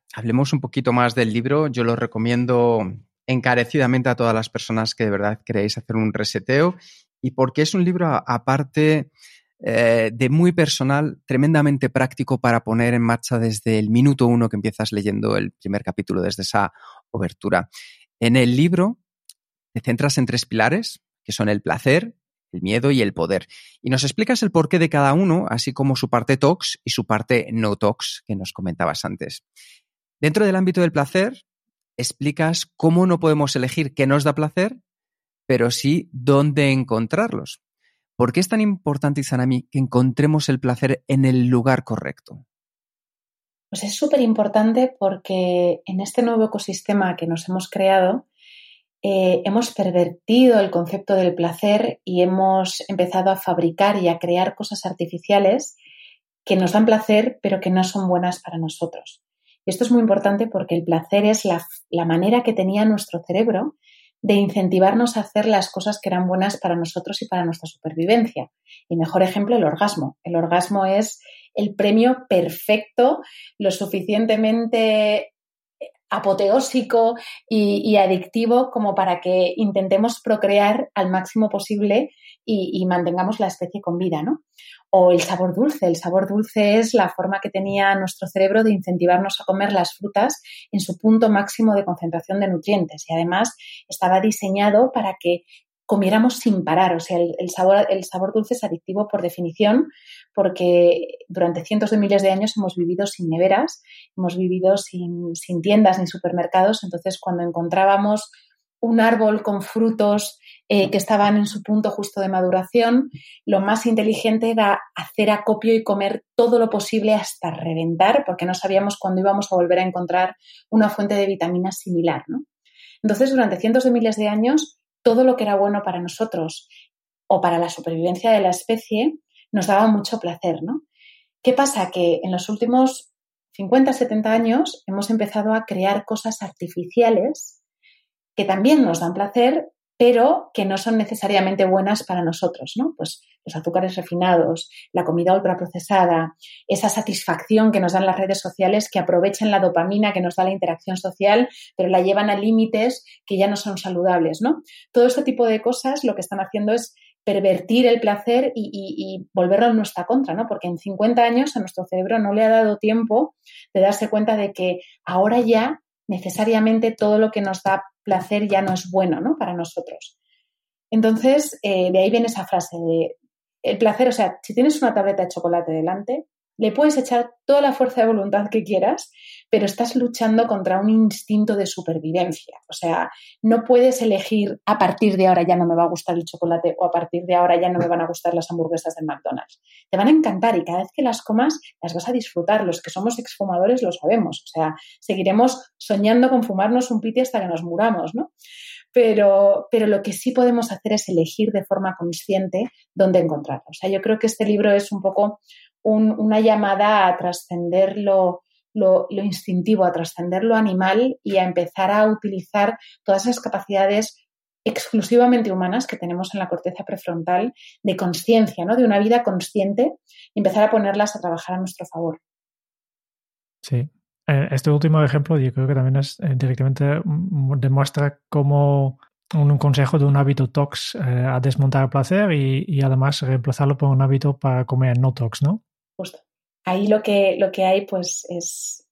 hablemos un poquito más del libro. Yo lo recomiendo encarecidamente a todas las personas que de verdad queréis hacer un reseteo y porque es un libro aparte eh, de muy personal, tremendamente práctico para poner en marcha desde el minuto uno que empiezas leyendo el primer capítulo, desde esa obertura. En el libro te centras en tres pilares, que son el placer, el miedo y el poder. Y nos explicas el porqué de cada uno, así como su parte tox y su parte no tox que nos comentabas antes. Dentro del ámbito del placer, explicas cómo no podemos elegir qué nos da placer, pero sí dónde encontrarlos. ¿Por qué es tan importante, Izanami, que encontremos el placer en el lugar correcto? Pues es súper importante porque en este nuevo ecosistema que nos hemos creado, eh, hemos pervertido el concepto del placer y hemos empezado a fabricar y a crear cosas artificiales que nos dan placer, pero que no son buenas para nosotros. Y esto es muy importante porque el placer es la, manera que tenía nuestro cerebro de incentivarnos a hacer las cosas que eran buenas para nosotros y para nuestra supervivencia. Y mejor ejemplo, el orgasmo. El orgasmo es el premio perfecto, lo suficientemente apoteósico y, adictivo como para que intentemos procrear al máximo posible y, mantengamos la especie con vida, ¿no? O el sabor dulce. El sabor dulce es la forma que tenía nuestro cerebro de incentivarnos a comer las frutas en su punto máximo de concentración de nutrientes y además estaba diseñado para que comiéramos sin parar. O sea, el, sabor, el sabor dulce es adictivo por definición porque durante cientos de miles de años hemos vivido sin neveras, hemos vivido sin, tiendas ni supermercados. Entonces, cuando encontrábamos un árbol con frutos eh, que estaban en su punto justo de maduración, lo más inteligente era hacer acopio y comer todo lo posible hasta reventar, porque no sabíamos cuándo íbamos a volver a encontrar una fuente de vitaminas similar. Entonces, durante cientos de miles de años, todo lo que era bueno para nosotros o para la supervivencia de la especie nos daba mucho placer, ¿no? ¿Qué pasa? Que en los últimos 50, 70 años hemos empezado a crear cosas artificiales que también nos dan placer, pero que no son necesariamente buenas para nosotros, ¿no? Pues los azúcares refinados, la comida ultraprocesada, esa satisfacción que nos dan las redes sociales que aprovechan la dopamina que nos da la interacción social, pero la llevan a límites que ya no son saludables, ¿no? Todo este tipo de cosas lo que están haciendo es pervertir el placer y, volverlo en nuestra contra, ¿no? Porque en 50 años a nuestro cerebro no le ha dado tiempo de darse cuenta de que ahora ya necesariamente todo lo que nos da placer ya no es bueno ¿no? para nosotros. Entonces, eh, de ahí viene esa frase de el placer, o sea, si tienes una tableta de chocolate delante, Le puedes echar toda la fuerza de voluntad que quieras, pero estás luchando contra un instinto de supervivencia. O sea, no puedes elegir a partir de ahora ya no me va a gustar el chocolate o a partir de ahora ya no me van a gustar las hamburguesas del McDonald's. Te van a encantar y cada vez que las comas las vas a disfrutar. Los que somos exfumadores lo sabemos. O sea, seguiremos soñando con fumarnos un piti hasta que nos muramos, ¿no? pero, pero lo que sí podemos hacer es elegir de forma consciente dónde encontrarlo. O sea, yo creo que este libro es un poco una llamada a trascender lo, lo, instintivo, a trascender lo animal y a empezar a utilizar todas esas capacidades exclusivamente humanas que tenemos en la corteza prefrontal de conciencia, ¿no? de una vida consciente y empezar a ponerlas a trabajar a nuestro favor. Sí, eh, este último ejemplo yo creo que también es eh, directamente mm, demuestra cómo un, consejo de un hábito tox eh, a desmontar el placer y, además reemplazarlo por un hábito para comer no tox, ¿no? Justo. Ahí lo que, lo que hay pues es,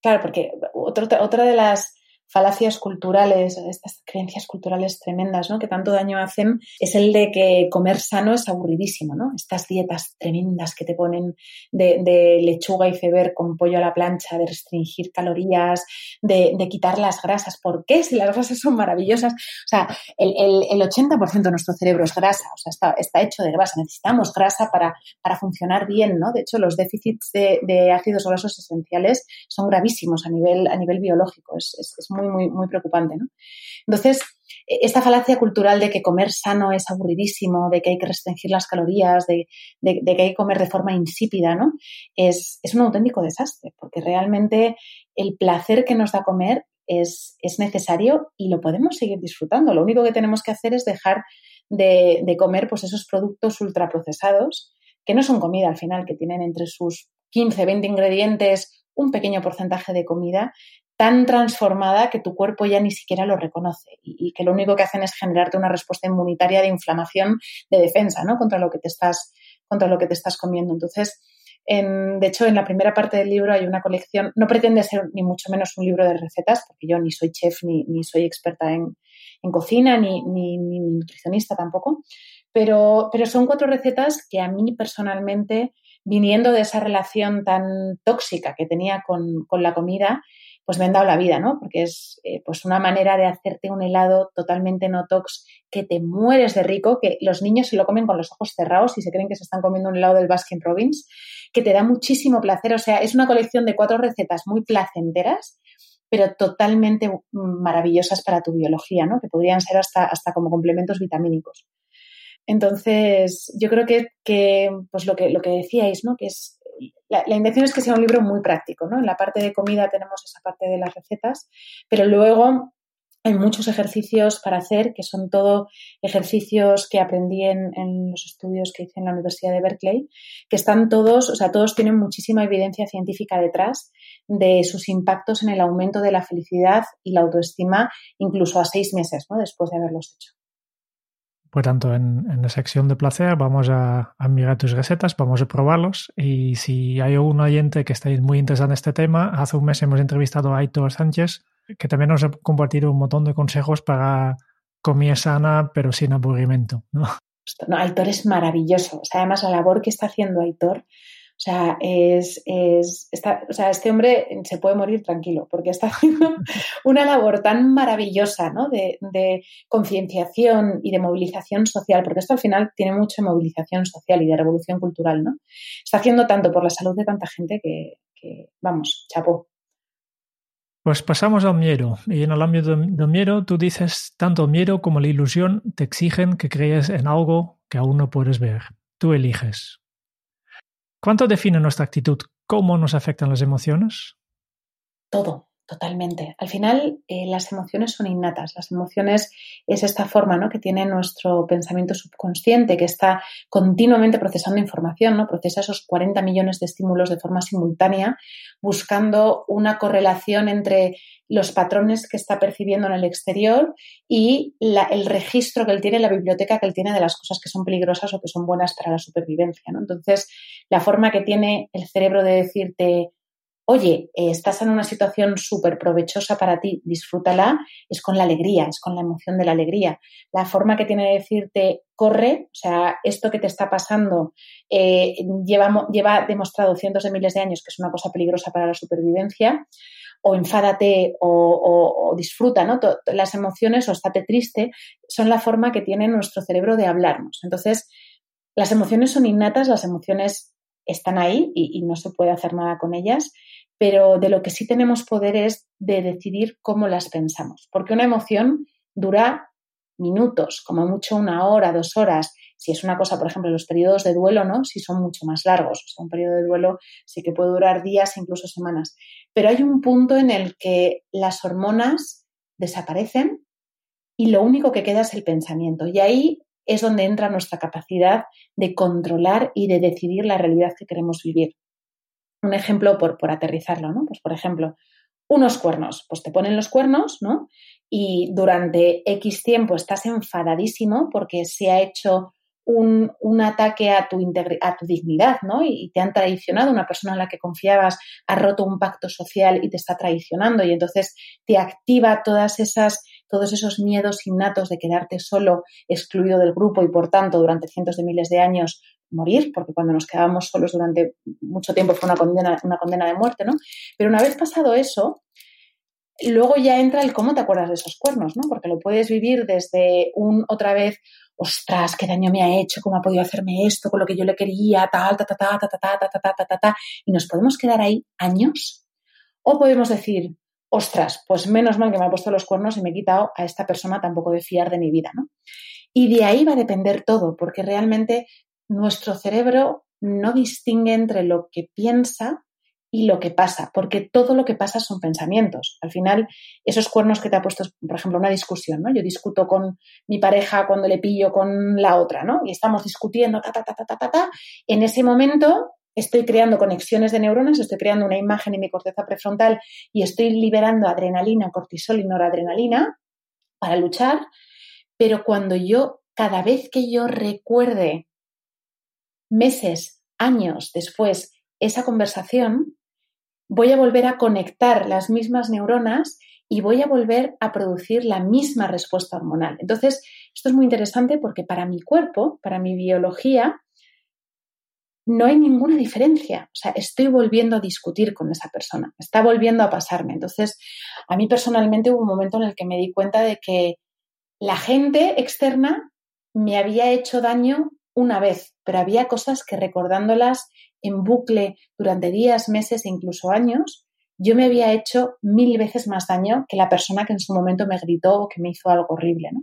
claro, porque otra de las falacias culturales, estas creencias culturales tremendas, ¿no? Que tanto daño hacen, es el de que comer sano es aburridísimo, ¿no? Estas dietas tremendas que te ponen de, lechuga y feber con pollo a la plancha, de restringir calorías, de, quitar las grasas. ¿Por qué? Si las grasas son maravillosas. O sea, el, 80% de nuestro cerebro es grasa, o sea, está, está hecho de grasa. Necesitamos grasa para, para funcionar bien, ¿no? De hecho, los déficits de, ácidos grasos esenciales son gravísimos a nivel, a nivel biológico. Es, es muy muy, muy, preocupante. ¿no? Entonces, e, esta falacia cultural de que comer sano es aburridísimo, de que hay que restringir las calorías, de, que hay que comer de forma insípida, ¿no? Es, un auténtico desastre, porque realmente el placer que nos da comer es, es, necesario y lo podemos seguir disfrutando. Lo único que tenemos que hacer es dejar de, de, comer pues, esos productos ultraprocesados, que no son comida al final, que tienen entre sus 15, 20 ingredientes un pequeño porcentaje de comida tan transformada que tu cuerpo ya ni siquiera lo reconoce y, que lo único que hacen es generarte una respuesta inmunitaria de inflamación, de defensa, ¿no? Contra lo que te estás, contra lo que te estás comiendo. Entonces, de hecho, en la primera parte del libro hay una colección, no pretende ser ni mucho menos un libro de recetas, porque yo ni soy chef ni, soy experta en, cocina, ni, ni, nutricionista tampoco, pero, pero son cuatro recetas que a mí personalmente, viniendo de esa relación tan tóxica que tenía con, con la comida, pues me han dado la vida, ¿no? Porque es eh, pues una manera de hacerte un helado totalmente no tox que te mueres de rico, que los niños se lo comen con los ojos cerrados y se creen que se están comiendo un helado del Baskin Robbins, que te da muchísimo placer. O sea, es una colección de cuatro recetas muy placenteras, pero totalmente maravillosas para tu biología, ¿no? Que podrían ser hasta, hasta como complementos vitamínicos. Entonces, yo creo que, que, pues lo que, lo que decíais, ¿no? Que es la, intención es que sea un libro muy práctico, ¿no? En la parte de comida tenemos esa parte de las recetas, pero luego hay muchos ejercicios para hacer, que son todo ejercicios que aprendí en, los estudios que hice en la Universidad de Berkeley, que están todos, o sea, todos tienen muchísima evidencia científica detrás de sus impactos en el aumento de la felicidad y la autoestima, incluso a seis meses, ¿no? Después de haberlos hecho. Por tanto, en, la sección de placer vamos a, mirar tus recetas, vamos a probarlos y si hay un oyente que está muy interesado en este tema, hace un mes hemos entrevistado a Aitor Sánchez, que también nos ha compartido un montón de consejos para comida sana pero sin aburrimiento. ¿no? No, Aitor es maravilloso. Además la labor que está haciendo Aitor o sea, es, es o sea, este hombre se puede morir tranquilo porque está haciendo una labor tan maravillosa ¿no? de, de concienciación y de movilización social, porque esto al final tiene mucha movilización social y de revolución cultural, ¿no? Está haciendo tanto por la salud de tanta gente que, vamos, chapó. Pues pasamos al miedo. Y en el ámbito del miedo, tú dices, tanto el miedo como la ilusión te exigen que creas en algo que aún no puedes ver. Tú eliges. ¿Cuánto define nuestra actitud? ¿Cómo nos afectan las emociones? Todo, totalmente. Al final, eh, las emociones son innatas. Las emociones es esta forma ¿no? que tiene nuestro pensamiento subconsciente, que está continuamente procesando información, ¿no? procesa esos 40 millones de estímulos de forma simultánea, buscando una correlación entre los patrones que está percibiendo en el exterior y el registro que él tiene, la biblioteca que él tiene de las cosas que son peligrosas o que son buenas para la supervivencia. ¿no? Entonces, la forma que tiene el cerebro de decirte, oye, eh, estás en una situación súper provechosa para ti, disfrútala, es con la alegría, es con la emoción de la alegría. La forma que tiene de decirte, corre, o sea, esto que te está pasando eh, lleva, demostrado cientos de miles de años que es una cosa peligrosa para la supervivencia, o enfádate o, disfruta, ¿no? Las emociones o estate triste son la forma que tiene nuestro cerebro de hablarnos. Entonces, las emociones son innatas, las emociones están ahí y, no se puede hacer nada con ellas, pero de lo que sí tenemos poder es de decidir cómo las pensamos, porque una emoción dura minutos, como mucho una hora, dos horas. Si es una cosa, por ejemplo, los periodos de duelo, ¿no? Si son mucho más largos. O sea, un periodo de duelo sí que puede durar días, incluso semanas. Pero hay un punto en el que las hormonas desaparecen y lo único que queda es el pensamiento. Y ahí es donde entra nuestra capacidad de controlar y de decidir la realidad que queremos vivir. Un ejemplo por, por aterrizarlo, ¿no? Pues, por ejemplo, unos cuernos, pues te ponen los cuernos, ¿no? Y durante X tiempo estás enfadadísimo porque se ha hecho un, ataque a tu, a tu dignidad, ¿no? Y, te han traicionado, una persona en la que confiabas ha roto un pacto social y te está traicionando y entonces te activa todas esas, todos esos miedos innatos de quedarte solo, excluido del grupo y por tanto durante cientos de miles de años morir, porque cuando nos quedábamos solos durante mucho tiempo fue una condena, una condena de muerte, ¿no? Pero una vez pasado eso, luego ya entra el cómo te acuerdas de esos cuernos, ¿no? Porque lo puedes vivir desde un otra vez ostras, qué daño me ha hecho, cómo ha podido hacerme esto con lo que yo le quería, tal, ta, ta, ta, ta, ta, ta, ta, ta, ta, ta, ta, y nos podemos quedar ahí años. O podemos decir, ostras, pues menos mal que me ha puesto los cuernos y me he quitado a esta persona tampoco de fiar de mi vida, ¿no? Y de ahí va a depender todo, porque realmente nuestro cerebro no distingue entre lo que piensa y lo que pasa, porque todo lo que pasa son pensamientos. Al final, esos cuernos que te ha puesto, por ejemplo, una discusión, ¿no? Yo discuto con mi pareja cuando le pillo con la otra, ¿no? Y estamos discutiendo, ta, ta, ta, ta, ta, ta, En ese momento estoy creando conexiones de neuronas, estoy creando una imagen en mi corteza prefrontal y estoy liberando adrenalina, cortisol y noradrenalina para luchar, pero cuando yo, cada vez que yo recuerde meses, años después esa conversación, voy a volver a conectar las mismas neuronas y voy a volver a producir la misma respuesta hormonal. Entonces, esto es muy interesante porque para mi cuerpo, para mi biología, no hay ninguna diferencia. O sea, estoy volviendo a discutir con esa persona, está volviendo a pasarme. Entonces, a mí personalmente hubo un momento en el que me di cuenta de que la gente externa me había hecho daño una vez, pero había cosas que recordándolas en bucle durante días, meses e incluso años, yo me había hecho mil veces más daño que la persona que en su momento me gritó o que me hizo algo horrible, ¿no?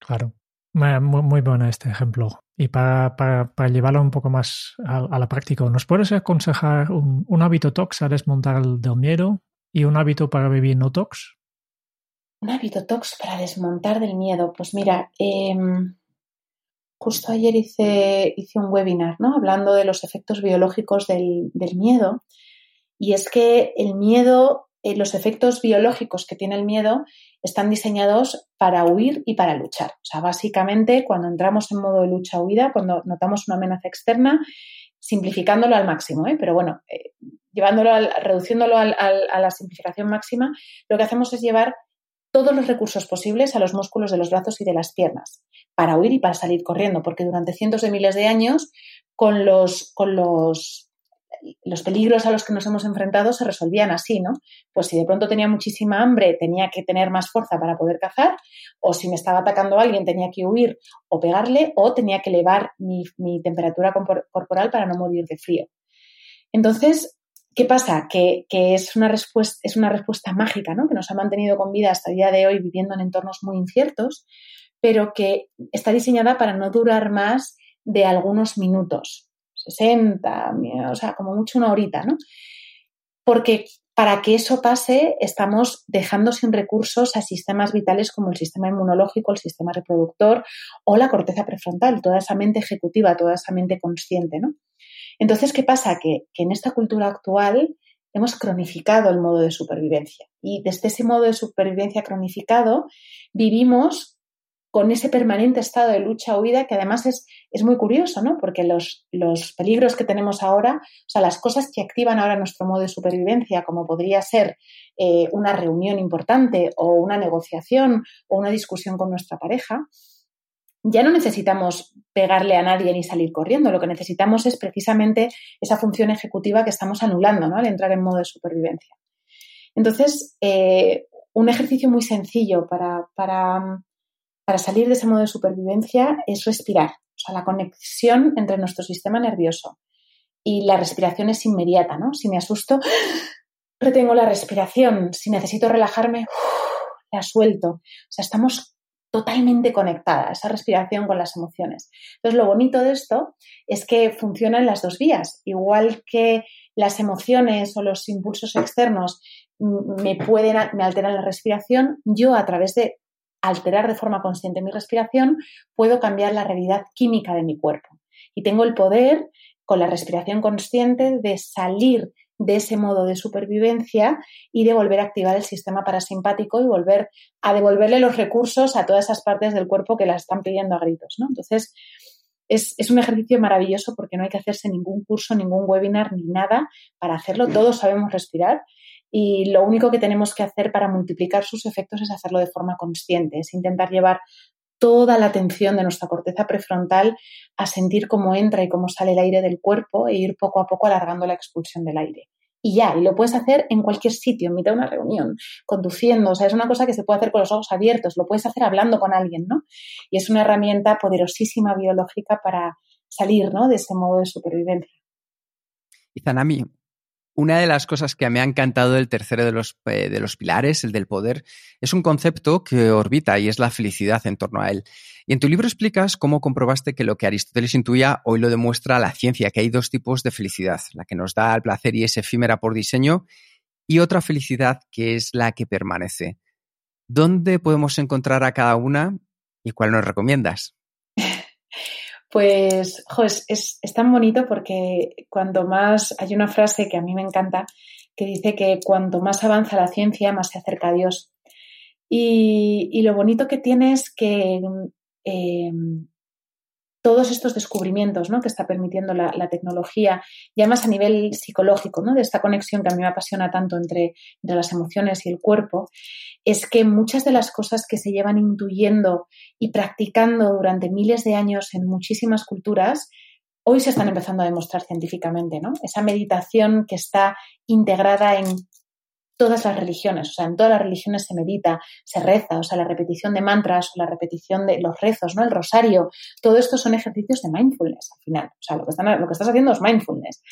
Claro. Muy, muy bueno este ejemplo. Y para, para, llevarlo un poco más a, la práctica, ¿nos puedes aconsejar un, hábito tox a desmontar del miedo y un hábito para vivir no tox? Un hábito tox para desmontar del miedo. Pues mira, em, justo ayer hice, hice un webinar, ¿no? Hablando de los efectos biológicos del, miedo. Y es que el miedo, eh, los efectos biológicos que tiene el miedo están diseñados para huir y para luchar. O sea, básicamente cuando entramos en modo de lucha-huida, cuando notamos una amenaza externa, simplificándolo al máximo, ¿eh? pero bueno, eh, llevándolo al, reduciéndolo a la simplificación máxima, lo que hacemos es llevar todos los recursos posibles a los músculos de los brazos y de las piernas para huir y para salir corriendo, porque durante cientos de miles de años, con los, con los, los peligros a los que nos hemos enfrentado se resolvían así, ¿no? Pues si de pronto tenía muchísima hambre, tenía que tener más fuerza para poder cazar, o si me estaba atacando alguien, tenía que huir o pegarle, o tenía que elevar mi, mi temperatura corporal para no morir de frío. Entonces, ¿Qué pasa? Que, es, una respuesta, es una respuesta mágica, ¿no? Que nos ha mantenido con vida hasta el día de hoy viviendo en entornos muy inciertos, pero que está diseñada para no durar más de algunos minutos, 60, o sea, como mucho una horita, ¿no? Porque para que eso pase, estamos dejando sin recursos a sistemas vitales como el sistema inmunológico, el sistema reproductor o la corteza prefrontal, toda esa mente ejecutiva, toda esa mente consciente, ¿no? Entonces, ¿qué pasa? Que, en esta cultura actual hemos cronificado el modo de supervivencia y desde ese modo de supervivencia cronificado vivimos con ese permanente estado de lucha-huida que además es, es muy curioso, ¿no? Porque los, los, peligros que tenemos ahora, o sea, las cosas que activan ahora nuestro modo de supervivencia, como podría ser eh, una reunión importante o una negociación o una discusión con nuestra pareja, ya no necesitamos pegarle a nadie ni salir corriendo. Lo que necesitamos es precisamente esa función ejecutiva que estamos anulando ¿no? al entrar en modo de supervivencia. Entonces, eh, un ejercicio muy sencillo para, para, para salir de ese modo de supervivencia es respirar. O sea, la conexión entre nuestro sistema nervioso y la respiración es inmediata, ¿no? Si me asusto, retengo la respiración. Si necesito relajarme, la suelto. O sea, estamos totalmente conectada, esa respiración con las emociones. Entonces, lo bonito de esto es que funciona en las dos vías. Igual que las emociones o los impulsos externos me pueden, me alteran la respiración, yo a través de alterar de forma consciente mi respiración, puedo cambiar la realidad química de mi cuerpo. Y tengo el poder, con la respiración consciente, de salir de ese modo de supervivencia y de volver a activar el sistema parasimpático y volver a devolverle los recursos a todas esas partes del cuerpo que la están pidiendo a gritos. ¿no? Entonces, es, es, un ejercicio maravilloso porque no hay que hacerse ningún curso, ningún webinar ni nada para hacerlo. Todos sabemos respirar y lo único que tenemos que hacer para multiplicar sus efectos es hacerlo de forma consciente, es intentar llevar toda la atención de nuestra corteza prefrontal a sentir cómo entra y cómo sale el aire del cuerpo e ir poco a poco alargando la expulsión del aire. Y ya, y lo puedes hacer en cualquier sitio, en mitad de una reunión, conduciendo, o sea, es una cosa que se puede hacer con los ojos abiertos, lo puedes hacer hablando con alguien, ¿no? Y es una herramienta poderosísima biológica para salir, ¿no? De ese modo de supervivencia. Y Zanami, una de las cosas que me ha encantado del tercero de los, eh, de los pilares, el del poder, es un concepto que orbita y es la felicidad en torno a él. Y en tu libro explicas cómo comprobaste que lo que Aristóteles intuía hoy lo demuestra la ciencia, que hay dos tipos de felicidad, la que nos da el placer y es efímera por diseño, y otra felicidad que es la que permanece. ¿Dónde podemos encontrar a cada una y cuál nos recomiendas? Pues, es, tan bonito porque cuando más, hay una frase que a mí me encanta que dice que cuanto más avanza la ciencia, más se acerca a Dios. Y, lo bonito que tiene es que eh, todos estos descubrimientos ¿no? que está permitiendo la, tecnología, ya más a nivel psicológico, ¿no? de esta conexión que a mí me apasiona tanto entre, entre, las emociones y el cuerpo, es que muchas de las cosas que se llevan intuyendo y practicando durante miles de años en muchísimas culturas, hoy se están empezando a demostrar científicamente. ¿no? Esa meditación que está integrada en todas las religiones, o sea, en todas las religiones se medita, se reza, o sea, la repetición de mantras la repetición de los rezos, ¿no? El rosario, todo esto son ejercicios de mindfulness al final, o sea, lo que, están, lo que estás haciendo es mindfulness.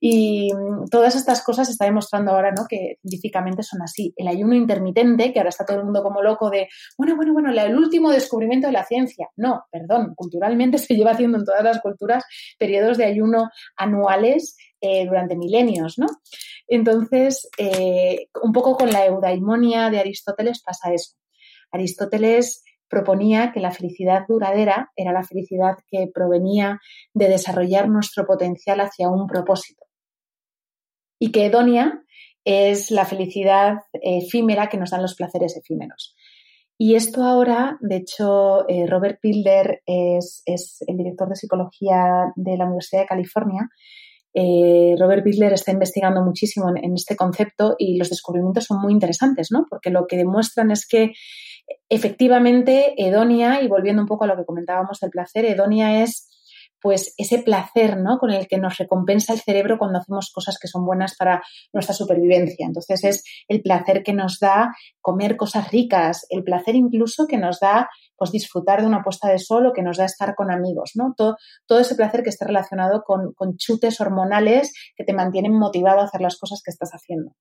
Y mm, todas estas cosas se está demostrando ahora, ¿no? Que científicamente son así. El ayuno intermitente, que ahora está todo el mundo como loco de, bueno, bueno, bueno, el último descubrimiento de la ciencia. No, perdón, culturalmente se lleva haciendo en todas las culturas periodos de ayuno anuales eh, durante milenios, ¿no? Entonces, eh, un poco con la eudaimonia de Aristóteles pasa eso. Aristóteles proponía que la felicidad duradera era la felicidad que provenía de desarrollar nuestro potencial hacia un propósito. Y que hedonia es la felicidad efímera que nos dan los placeres efímeros. Y esto ahora, de hecho, eh, Robert Pilder es, es, el director de psicología de la Universidad de California eh, Robert Bidler está investigando muchísimo en, este concepto y los descubrimientos son muy interesantes, ¿no? Porque lo que demuestran es que efectivamente Edonia, y volviendo un poco a lo que comentábamos del placer, Edonia es pues ese placer, ¿no? Con el que nos recompensa el cerebro cuando hacemos cosas que son buenas para nuestra supervivencia. Entonces es el placer que nos da comer cosas ricas, el placer incluso que nos da pues disfrutar de una puesta de sol o que nos da estar con amigos, ¿no? Todo, ese placer que esté relacionado con, con chutes hormonales que te mantienen motivado a hacer las cosas que estás haciendo.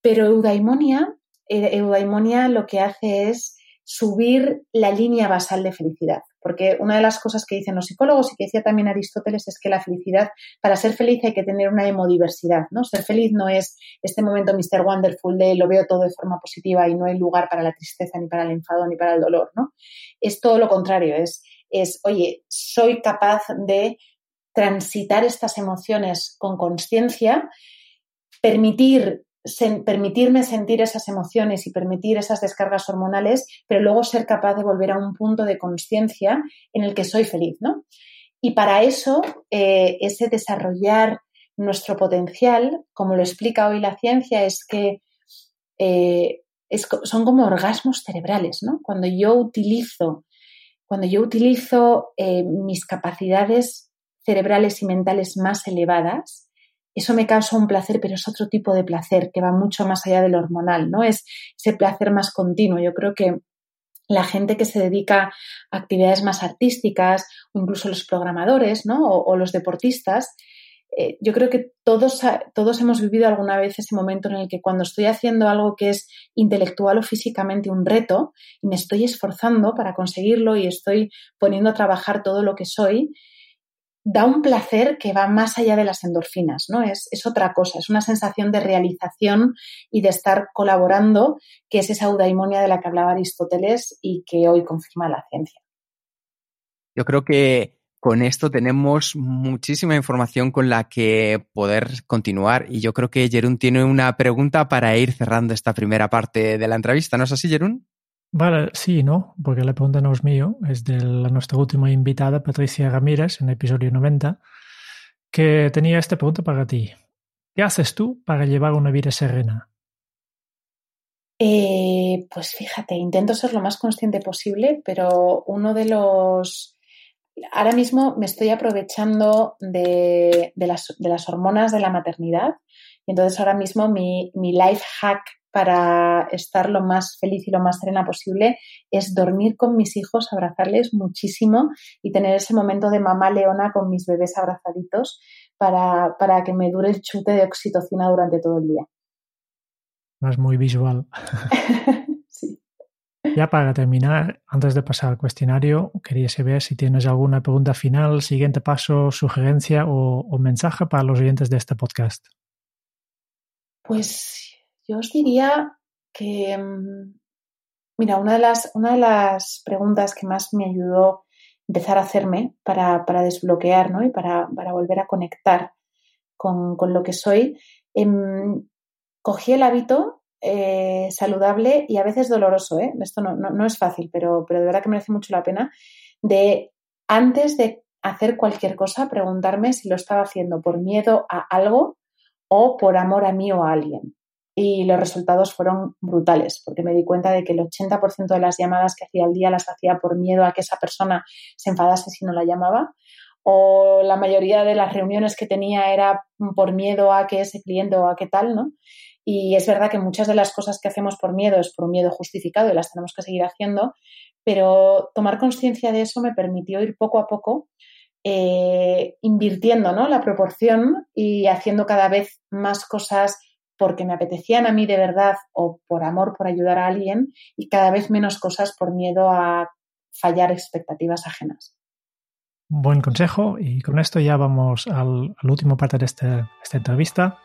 Pero eudaimonia, eh, eudaimonia lo que hace es subir la línea basal de felicidad. Porque una de las cosas que dicen los psicólogos y que decía también Aristóteles es que la felicidad, para ser feliz hay que tener una hemodiversidad, ¿no? Ser feliz no es este momento Mr. Wonderful de lo veo todo de forma positiva y no hay lugar para la tristeza, ni para el enfado, ni para el dolor, ¿no? Es todo lo contrario, es, es oye, soy capaz de transitar estas emociones con conciencia, permitir permitirme sentir esas emociones y permitir esas descargas hormonales, pero luego ser capaz de volver a un punto de conciencia en el que soy feliz, ¿no? Y para eso, eh, ese desarrollar nuestro potencial, como lo explica hoy la ciencia, es que eh, son como orgasmos cerebrales, ¿no? Cuando yo utilizo, cuando yo utilizo eh, mis capacidades cerebrales y mentales más elevadas, eso me causa un placer, pero es otro tipo de placer que va mucho más allá del hormonal, ¿no? Es ese placer más continuo. Yo creo que la gente que se dedica a actividades más artísticas o incluso los programadores, ¿no? O, los deportistas, eh, yo creo que todos, todos hemos vivido alguna vez ese momento en el que cuando estoy haciendo algo que es intelectual o físicamente un reto y me estoy esforzando para conseguirlo y estoy poniendo a trabajar todo lo que soy, da un placer que va más allá de las endorfinas, ¿no? Es, es, otra cosa, es una sensación de realización y de estar colaborando, que es esa eudaimonia de la que hablaba Aristóteles y que hoy confirma la ciencia. Yo creo que con esto tenemos muchísima información con la que poder continuar y yo creo que Jerún tiene una pregunta para ir cerrando esta primera parte de la entrevista, ¿no es así, Jerún? Vale, sí, ¿no? Porque la pregunta no es mío, es de nuestra última invitada, Patricia Ramírez, en el episodio 90, que tenía esta pregunta para ti. ¿Qué haces tú para llevar una vida serena? Eh, pues fíjate, intento ser lo más consciente posible, pero uno de los... Ahora mismo me estoy aprovechando de, las, de las, hormonas de la maternidad y entonces ahora mismo mi, mi life hack para estar lo más feliz y lo más serena posible es dormir con mis hijos, abrazarles muchísimo y tener ese momento de mamá leona con mis bebés abrazaditos para, para que me dure el chute de oxitocina durante todo el día. Más muy visual. sí. Ya para terminar, antes de pasar al cuestionario, quería saber si tienes alguna pregunta final, siguiente paso, sugerencia o, o mensaje para los oyentes de este podcast. Pues yo os diría que, mm, mira, una de las, una de las preguntas que más me ayudó empezar a hacerme para, desbloquear ¿no? y para, volver a conectar con, lo que soy, em, cogí el hábito eh, saludable y a veces doloroso, ¿eh? esto no, no, es fácil, pero, pero de verdad que merece mucho la pena, de antes de hacer cualquier cosa, preguntarme si lo estaba haciendo por miedo a algo o por amor a mí o a alguien y los resultados fueron brutales, porque me di cuenta de que el 80% de las llamadas que hacía al día las hacía por miedo a que esa persona se enfadase si no la llamaba, o la mayoría de las reuniones que tenía era por miedo a que ese cliente o a qué tal, ¿no? Y es verdad que muchas de las cosas que hacemos por miedo es por miedo justificado y las tenemos que seguir haciendo, pero tomar conciencia de eso me permitió ir poco a poco eh, invirtiendo ¿no? la proporción y haciendo cada vez más cosas porque me apetecían a mí de verdad o por amor por ayudar a alguien y cada vez menos cosas por miedo a fallar expectativas ajenas. Buen consejo y con esto ya vamos al, último parte de este, esta entrevista.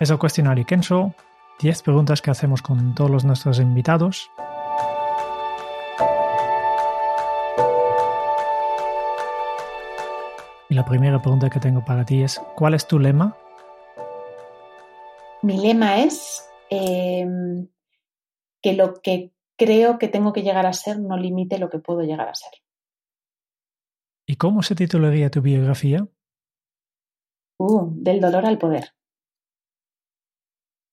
Es el cuestionario Kenso, 10 preguntas que hacemos con todos nuestros invitados. Y la primera pregunta que tengo para ti es, ¿cuál es tu lema mi lema es em, que lo que creo que tengo que llegar a ser no limite lo que puedo llegar a ser. ¿Y cómo se titularía tu biografía? Uh, del dolor al poder.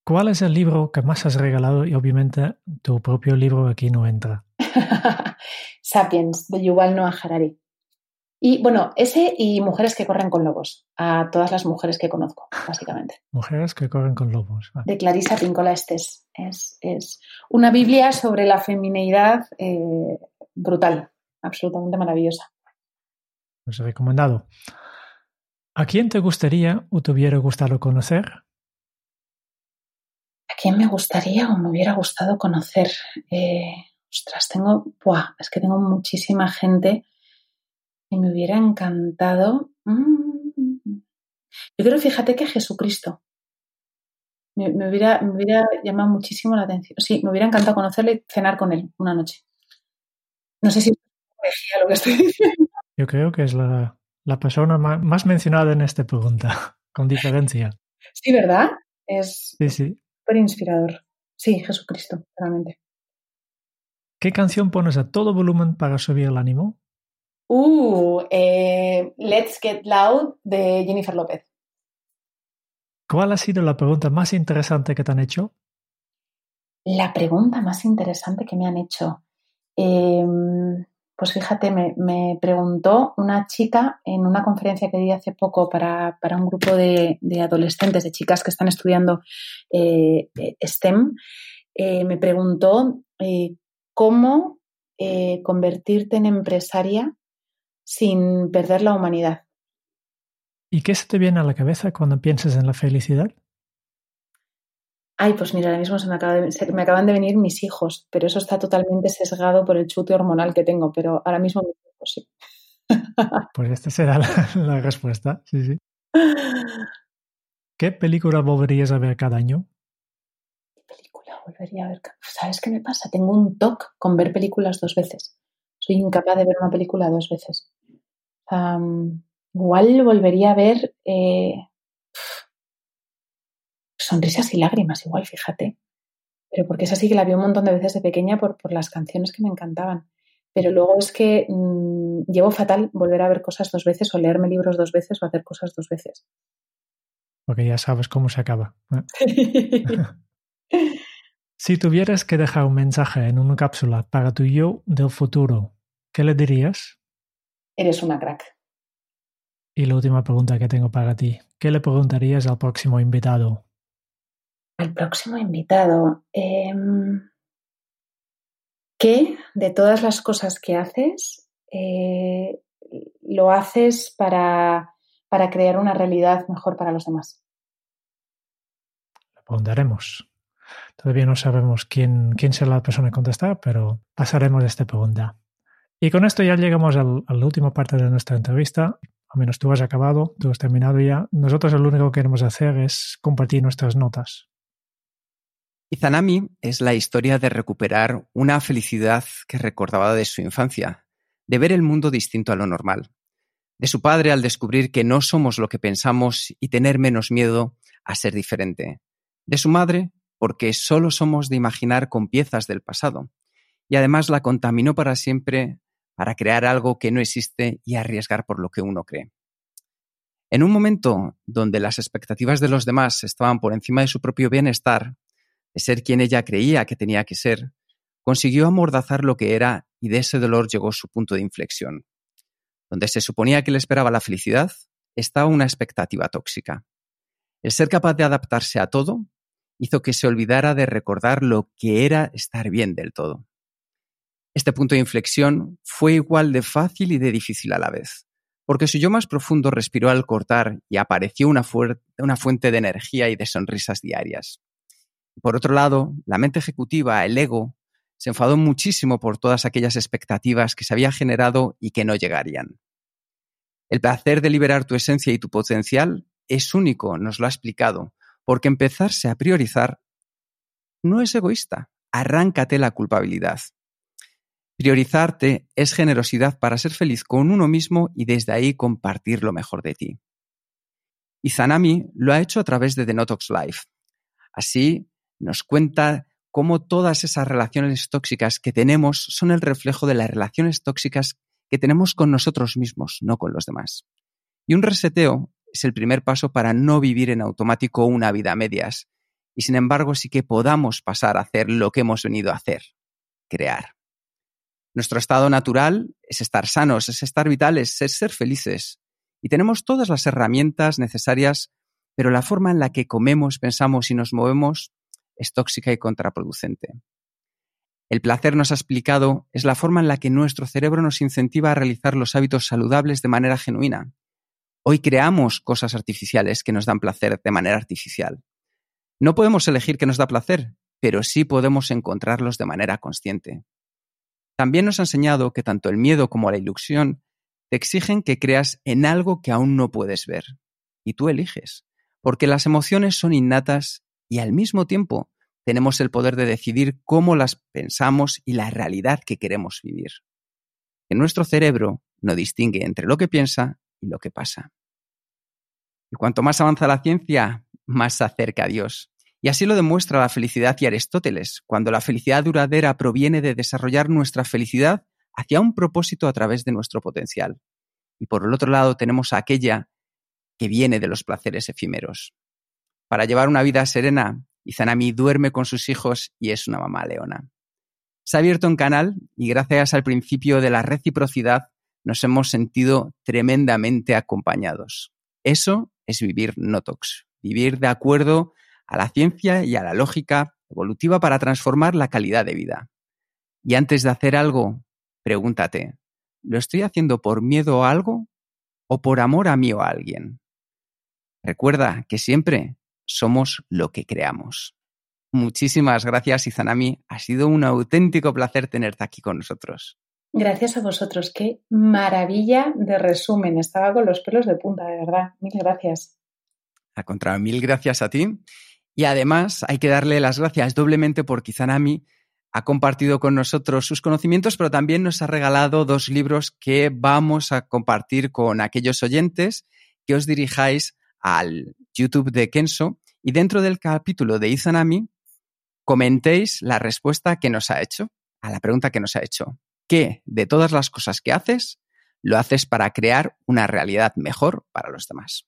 ¿Cuál es el libro que más has regalado? Y obviamente tu propio libro aquí no entra. Sapiens, de Yuval Noah Harari. Y bueno, ese y mujeres que corren con lobos, a todas las mujeres que conozco, básicamente. Mujeres que corren con lobos. De Clarisa Pincola Estes. Es, es una Biblia sobre la femineidad eh, brutal, absolutamente maravillosa. Pues recomendado. ¿A quién te gustaría o te hubiera gustado conocer? ¿A quién me gustaría o me hubiera gustado conocer? Eh, ostras, tengo, buah, es que tengo muchísima gente y me hubiera encantado. Mm, yo creo, fíjate que Jesucristo. Me, hubiera, me hubiera llamado muchísimo la atención. Sí, me hubiera encantado conocerle y cenar con él una noche. No sé si lo que estoy diciendo. Yo creo que es la, persona más, mencionada en esta pregunta, con diferencia. Sí, ¿verdad? Es, sí, sí. súper inspirador. Sí, Jesucristo, realmente. ¿Qué canción pones a todo volumen para subir el ánimo? Uh, eh, Let's Get Loud de Jennifer López. ¿Cuál ha sido la pregunta más interesante que te han hecho? La pregunta más interesante que me han hecho. Em, pues fíjate, me, preguntó una chica en una conferencia que di hace poco para, un grupo de, adolescentes, de chicas que están estudiando eh, eh, STEM, me preguntó cómo convertirte en empresaria sin perder la humanidad. ¿Y qué se te viene a la cabeza cuando piensas en la felicidad? Ay, pues mira, ahora mismo se me, me acaban de venir mis hijos, pero eso está totalmente sesgado por el chute hormonal que tengo, pero ahora mismo pues sí. Pues esta será la, respuesta, sí, sí. ¿Qué película volverías a ver cada año? ¿Qué película volvería a ver? ¿Sabes qué me pasa? Tengo un toque con ver películas dos veces. Soy incapaz de ver una película dos veces. Igual volvería a ver eh, sonrisas y lágrimas, igual, fíjate. Pero porque esa sí que la vi un montón de veces de pequeña por, por las canciones que me encantaban. Pero luego es que mm, llevo fatal volver a ver cosas dos veces o leerme libros dos veces o hacer cosas dos veces. Porque ya sabes cómo se acaba. si tuvieras que dejar un mensaje en una cápsula para tu yo del futuro, ¿qué le dirías? Eres una crack. Y la última pregunta que tengo para ti, ¿qué le preguntarías al próximo invitado? Al próximo invitado, em, ¿qué de todas las cosas que haces eh, lo haces para, para crear una realidad mejor para los demás? Lo preguntaremos. Todavía no sabemos quién, quién será la persona a contestar, pero pasaremos esta pregunta. Y con esto ya llegamos a la última parte de nuestra entrevista. A menos tú has acabado, tú has terminado ya. Nosotros lo único que queremos hacer es compartir nuestras notas. Izanami es la historia de recuperar una felicidad que recordaba de su infancia, de ver el mundo distinto a lo normal, de su padre al descubrir que no somos lo que pensamos y tener menos miedo a ser diferente, de su madre porque solo somos de imaginar con piezas del pasado, y además la contaminó para siempre para crear algo que no existe y arriesgar por lo que uno cree. En un momento donde las expectativas de los demás estaban por encima de su propio bienestar, de ser quien ella creía que tenía que ser, consiguió amordazar lo que era y de ese dolor llegó su punto de inflexión. Donde se suponía que le esperaba la felicidad, estaba una expectativa tóxica. El ser capaz de adaptarse a todo hizo que se olvidara de recordar lo que era estar bien del todo. Este punto de inflexión fue igual de fácil y de difícil a la vez, porque su yo más profundo respiró al cortar y apareció una, fuente de energía y de sonrisas diarias. Por otro lado, la mente ejecutiva, el ego, se enfadó muchísimo por todas aquellas expectativas que se había generado y que no llegarían. El placer de liberar tu esencia y tu potencial es único, nos lo ha explicado, porque empezarse a priorizar no es egoísta. Arráncate la culpabilidad. Priorizarte es generosidad para ser feliz con uno mismo y desde ahí compartir lo mejor de ti. Y Zanami lo ha hecho a través de The Notox Life. Así nos cuenta cómo todas esas relaciones tóxicas que tenemos son el reflejo de las relaciones tóxicas que tenemos con nosotros mismos, no con los demás. Y un reseteo es el primer paso para no vivir en automático una vida a medias, y sin embargo sí que podamos pasar a hacer lo que hemos venido a hacer, crear. Nuestro estado natural es estar sanos, es estar vitales, es ser felices. Y tenemos todas las herramientas necesarias, pero la forma en la que comemos, pensamos y nos movemos es tóxica y contraproducente. El placer, nos ha explicado, es la forma en la que nuestro cerebro nos incentiva a realizar los hábitos saludables de manera genuina. Hoy creamos cosas artificiales que nos dan placer de manera artificial. No podemos elegir qué nos da placer, pero sí podemos encontrarlos de manera consciente. También nos ha enseñado que tanto el miedo como la ilusión te exigen que creas en algo que aún no puedes ver. Y tú eliges, porque las emociones son innatas y al mismo tiempo tenemos el poder de decidir cómo las pensamos y la realidad que queremos vivir. Que nuestro cerebro no distingue entre lo que piensa y lo que pasa. Y cuanto más avanza la ciencia, más se acerca a Dios. Y así lo demuestra la felicidad y Aristóteles, cuando la felicidad duradera proviene de desarrollar nuestra felicidad hacia un propósito a través de nuestro potencial. Y por el otro lado tenemos aquella que viene de los placeres efímeros. Para llevar una vida serena, Izanami duerme con sus hijos y es una mamá leona. Se ha abierto un canal y gracias al principio de la reciprocidad nos hemos sentido tremendamente acompañados. Eso es vivir Notox, vivir de acuerdo a la ciencia y a la lógica evolutiva para transformar la calidad de vida. Y antes de hacer algo, pregúntate, ¿lo estoy haciendo por miedo a algo o por amor a mí o a alguien? Recuerda que siempre somos lo que creamos. Muchísimas gracias, Izanami. Ha sido un auténtico placer tenerte aquí con nosotros. Gracias a vosotros. Qué maravilla de resumen. Estaba con los pelos de punta, de verdad. Mil gracias. A contra mil gracias a ti. Y además hay que darle las gracias doblemente porque Izanami ha compartido con nosotros sus conocimientos, pero también nos ha regalado dos libros que vamos a compartir con aquellos oyentes que os dirijáis al YouTube de Kenso y dentro del capítulo de Izanami comentéis la respuesta que nos ha hecho a la pregunta que nos ha hecho. ¿Qué de todas las cosas que haces lo haces para crear una realidad mejor para los demás?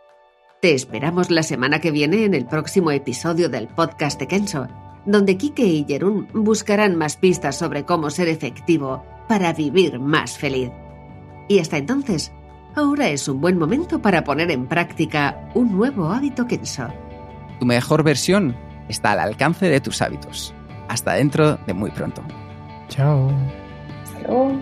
Te esperamos la semana que viene en el próximo episodio del podcast de Kenso, donde Kike y Jerún buscarán más pistas sobre cómo ser efectivo para vivir más feliz. Y hasta entonces, ahora es un buen momento para poner en práctica un nuevo hábito Kenso. Tu mejor versión está al alcance de tus hábitos. Hasta dentro de muy pronto. Chao. Hasta luego.